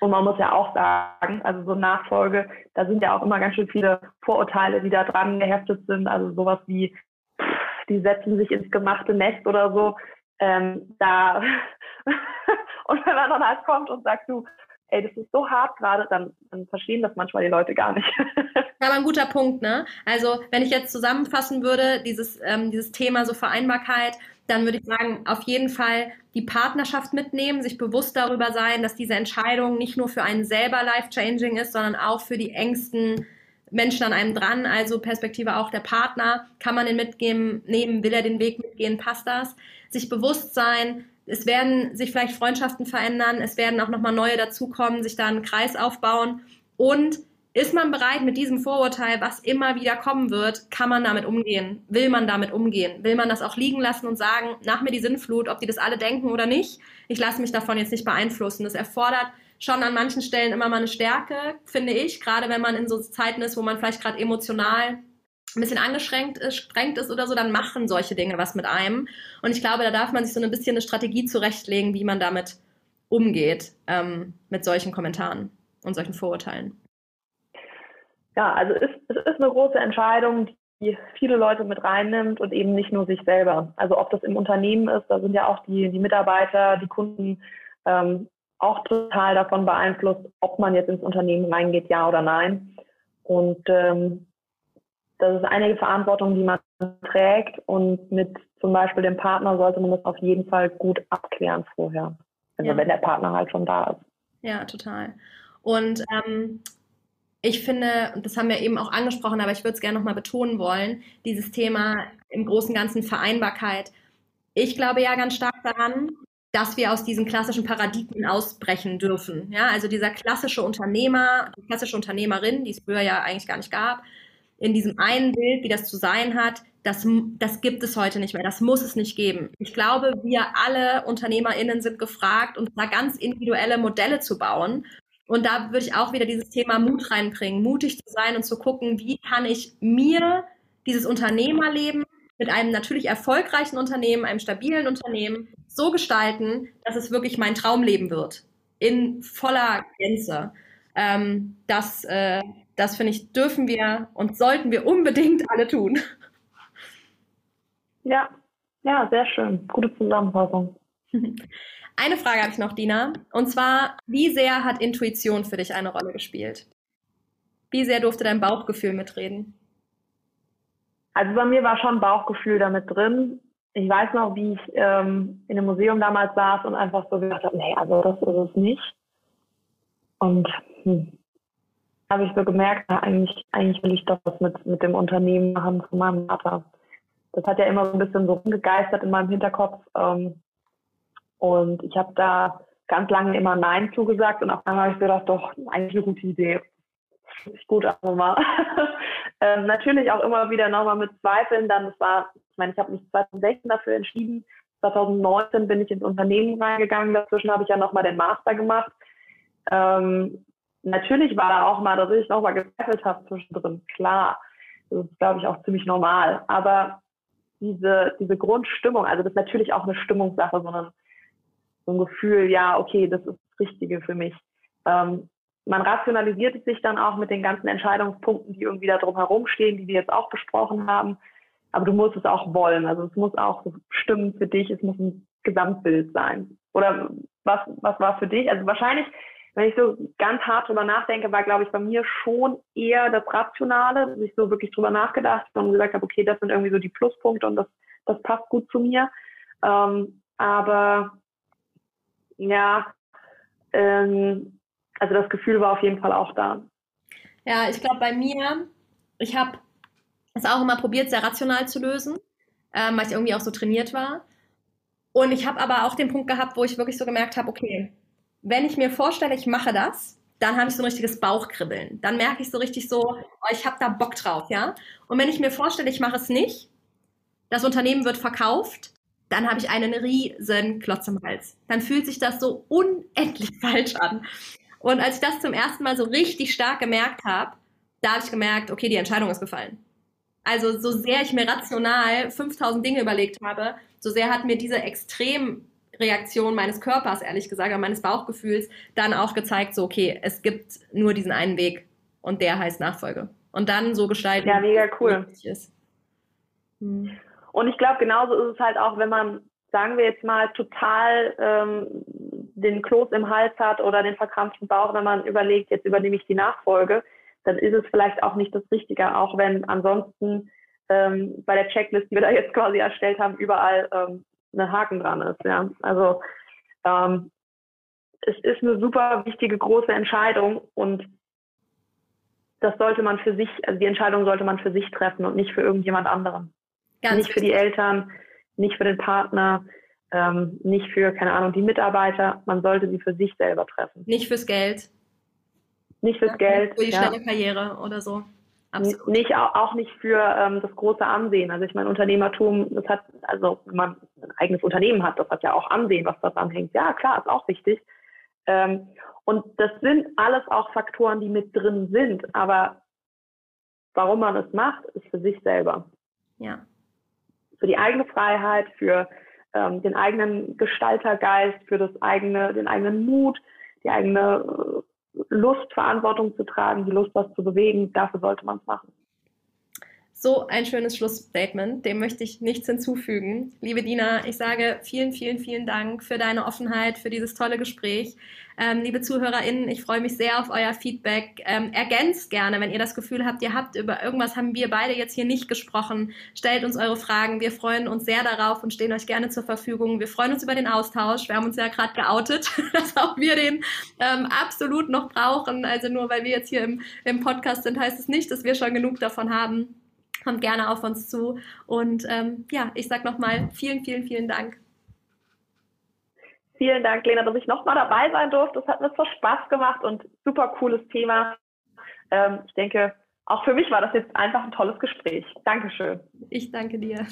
Und man muss ja auch sagen, also so Nachfolge, da sind ja auch immer ganz schön viele Vorurteile, die da dran geheftet sind. Also sowas wie, pff, die setzen sich ins gemachte Nest oder so. Ähm, da [LAUGHS] und wenn man dann halt kommt und sagt, du, ey, das ist so hart gerade, dann, dann verstehen das manchmal die Leute gar nicht. [LAUGHS] Aber ein guter Punkt, ne? Also wenn ich jetzt zusammenfassen würde, dieses, ähm, dieses Thema so Vereinbarkeit, dann würde ich sagen, auf jeden Fall die Partnerschaft mitnehmen, sich bewusst darüber sein, dass diese Entscheidung nicht nur für einen selber life-changing ist, sondern auch für die engsten Menschen an einem dran, also Perspektive auch der Partner, kann man den mitgeben, nehmen, will er den Weg mitgehen, passt das? Sich bewusst sein, es werden sich vielleicht Freundschaften verändern, es werden auch nochmal neue dazukommen, sich da einen Kreis aufbauen und ist man bereit mit diesem Vorurteil, was immer wieder kommen wird, kann man damit umgehen? Will man damit umgehen? Will man das auch liegen lassen und sagen, nach mir die Sinnflut, ob die das alle denken oder nicht? Ich lasse mich davon jetzt nicht beeinflussen. Das erfordert schon an manchen Stellen immer mal eine Stärke, finde ich, gerade wenn man in so Zeiten ist, wo man vielleicht gerade emotional ein bisschen angeschränkt ist, strengt ist oder so, dann machen solche Dinge was mit einem. Und ich glaube, da darf man sich so ein bisschen eine Strategie zurechtlegen, wie man damit umgeht, ähm, mit solchen Kommentaren und solchen Vorurteilen. Ja, also es, es ist eine große Entscheidung, die viele Leute mit reinnimmt und eben nicht nur sich selber. Also ob das im Unternehmen ist, da sind ja auch die, die Mitarbeiter, die Kunden ähm, auch total davon beeinflusst, ob man jetzt ins Unternehmen reingeht, ja oder nein. Und ähm, das ist einige Verantwortung, die man trägt und mit zum Beispiel dem Partner sollte man das auf jeden Fall gut abklären vorher. Also ja. wenn der Partner halt schon da ist. Ja, total. Und ähm, ich finde, und das haben wir eben auch angesprochen, aber ich würde es gerne nochmal betonen wollen, dieses Thema im großen Ganzen Vereinbarkeit. Ich glaube ja ganz stark daran, dass wir aus diesen klassischen Paradigmen ausbrechen dürfen. Ja, also dieser klassische Unternehmer, die klassische Unternehmerin, die es früher ja eigentlich gar nicht gab, in diesem einen Bild, wie das zu sein hat, das, das gibt es heute nicht mehr. Das muss es nicht geben. Ich glaube, wir alle UnternehmerInnen sind gefragt, uns da ganz individuelle Modelle zu bauen. Und da würde ich auch wieder dieses Thema Mut reinbringen, mutig zu sein und zu gucken, wie kann ich mir dieses Unternehmerleben mit einem natürlich erfolgreichen Unternehmen, einem stabilen Unternehmen so gestalten, dass es wirklich mein Traumleben wird. In voller Gänze. Ähm, das, äh, das finde ich, dürfen wir und sollten wir unbedingt alle tun. Ja, ja, sehr schön. Gute Zusammenfassung. [LAUGHS] Eine Frage habe ich noch, Dina. Und zwar, wie sehr hat Intuition für dich eine Rolle gespielt? Wie sehr durfte dein Bauchgefühl mitreden? Also bei mir war schon Bauchgefühl damit drin. Ich weiß noch, wie ich ähm, in einem Museum damals saß und einfach so gedacht habe, nee, also das ist es nicht. Und hm, habe ich so gemerkt, na, eigentlich, eigentlich will ich doch was mit, mit dem Unternehmen machen von meinem Vater. Das hat ja immer so ein bisschen so rumgegeistert in meinem Hinterkopf. Ähm, und ich habe da ganz lange immer Nein zugesagt und auf einmal habe ich gedacht, doch, eigentlich eine gute Idee. Ist gut, aber mal. [LAUGHS] ähm, natürlich auch immer wieder nochmal mit Zweifeln. Dann, das war, ich meine, ich habe mich 2016 dafür entschieden. 2019 bin ich ins Unternehmen reingegangen. Dazwischen habe ich ja nochmal den Master gemacht. Ähm, natürlich war da auch mal, dass ich nochmal gezweifelt habe zwischendrin. Klar, das ist, glaube ich, auch ziemlich normal. Aber diese, diese Grundstimmung, also das ist natürlich auch eine Stimmungssache, sondern so ein Gefühl, ja, okay, das ist das Richtige für mich. Ähm, man rationalisiert sich dann auch mit den ganzen Entscheidungspunkten, die irgendwie da drum herum stehen, die wir jetzt auch besprochen haben. Aber du musst es auch wollen. Also es muss auch stimmen für dich. Es muss ein Gesamtbild sein. Oder was, was war für dich? Also wahrscheinlich wenn ich so ganz hart drüber nachdenke, war, glaube ich, bei mir schon eher das Rationale, dass ich so wirklich drüber nachgedacht und gesagt habe, okay, das sind irgendwie so die Pluspunkte und das, das passt gut zu mir. Ähm, aber ja, ähm, also das Gefühl war auf jeden Fall auch da. Ja, ich glaube bei mir, ich habe es auch immer probiert, sehr rational zu lösen, ähm, weil ich irgendwie auch so trainiert war. Und ich habe aber auch den Punkt gehabt, wo ich wirklich so gemerkt habe, okay, wenn ich mir vorstelle, ich mache das, dann habe ich so ein richtiges Bauchkribbeln. Dann merke ich so richtig so, oh, ich habe da Bock drauf, ja. Und wenn ich mir vorstelle, ich mache es nicht, das Unternehmen wird verkauft, dann habe ich einen riesen Klotz im Hals. Dann fühlt sich das so unendlich [LAUGHS] falsch an. Und als ich das zum ersten Mal so richtig stark gemerkt habe, da habe ich gemerkt, okay, die Entscheidung ist gefallen. Also so sehr ich mir rational 5000 Dinge überlegt habe, so sehr hat mir diese extrem Reaktion meines Körpers, ehrlich gesagt, meines Bauchgefühls, dann auch gezeigt, so, okay, es gibt nur diesen einen Weg und der heißt Nachfolge. Und dann so gestalten, ja, mega cool. ist. Hm. Und ich glaube, genauso ist es halt auch, wenn man, sagen wir jetzt mal, total ähm, den Kloß im Hals hat oder den verkrampften Bauch, wenn man überlegt, jetzt übernehme ich die Nachfolge, dann ist es vielleicht auch nicht das Richtige, auch wenn ansonsten ähm, bei der Checklist, die wir da jetzt quasi erstellt haben, überall ähm, ein Haken dran ist. Ja. Also ähm, es ist eine super wichtige, große Entscheidung und das sollte man für sich, also die Entscheidung sollte man für sich treffen und nicht für irgendjemand anderen. Ganz nicht für die Eltern, nicht für den Partner, ähm, nicht für, keine Ahnung, die Mitarbeiter. Man sollte sie für sich selber treffen. Nicht fürs Geld. Nicht fürs ja, Geld. Für die schnelle ja. Karriere oder so. Absolut. Nicht, auch nicht für ähm, das große Ansehen. Also ich meine, Unternehmertum, das hat, also wenn man ein eigenes Unternehmen hat, das hat ja auch Ansehen, was das anhängt. Ja, klar, ist auch wichtig. Ähm, und das sind alles auch Faktoren, die mit drin sind. Aber warum man es macht, ist für sich selber. Ja. Für die eigene Freiheit, für ähm, den eigenen Gestaltergeist, für das eigene, den eigenen Mut, die eigene äh, Lust, Verantwortung zu tragen, die Lust, was zu bewegen. Dafür sollte man es machen. So ein schönes Schlussstatement, dem möchte ich nichts hinzufügen. Liebe Dina, ich sage vielen, vielen, vielen Dank für deine Offenheit, für dieses tolle Gespräch. Ähm, liebe ZuhörerInnen, ich freue mich sehr auf euer Feedback. Ähm, ergänzt gerne, wenn ihr das Gefühl habt, ihr habt über irgendwas haben wir beide jetzt hier nicht gesprochen. Stellt uns eure Fragen. Wir freuen uns sehr darauf und stehen euch gerne zur Verfügung. Wir freuen uns über den Austausch. Wir haben uns ja gerade geoutet, [LAUGHS] dass auch wir den ähm, absolut noch brauchen. Also nur weil wir jetzt hier im, im Podcast sind, heißt es nicht, dass wir schon genug davon haben kommt gerne auf uns zu. Und ähm, ja, ich sage nochmal vielen, vielen, vielen Dank. Vielen Dank, Lena, dass ich nochmal dabei sein durfte. Das hat mir so Spaß gemacht und super cooles Thema. Ähm, ich denke, auch für mich war das jetzt einfach ein tolles Gespräch. Dankeschön. Ich danke dir.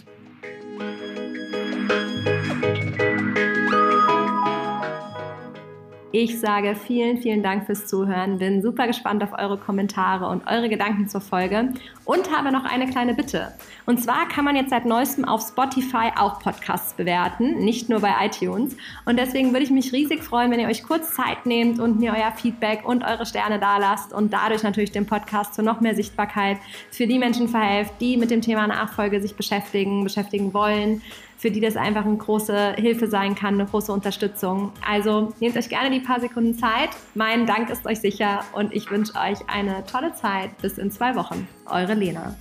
Ich sage vielen, vielen Dank fürs Zuhören, bin super gespannt auf eure Kommentare und eure Gedanken zur Folge und habe noch eine kleine Bitte. Und zwar kann man jetzt seit neuestem auf Spotify auch Podcasts bewerten, nicht nur bei iTunes. Und deswegen würde ich mich riesig freuen, wenn ihr euch kurz Zeit nehmt und mir euer Feedback und eure Sterne dalasst und dadurch natürlich den Podcast zu noch mehr Sichtbarkeit für die Menschen verhelft, die mit dem Thema Nachfolge sich beschäftigen, beschäftigen wollen für die das einfach eine große Hilfe sein kann, eine große Unterstützung. Also nehmt euch gerne die paar Sekunden Zeit. Mein Dank ist euch sicher und ich wünsche euch eine tolle Zeit. Bis in zwei Wochen. Eure Lena.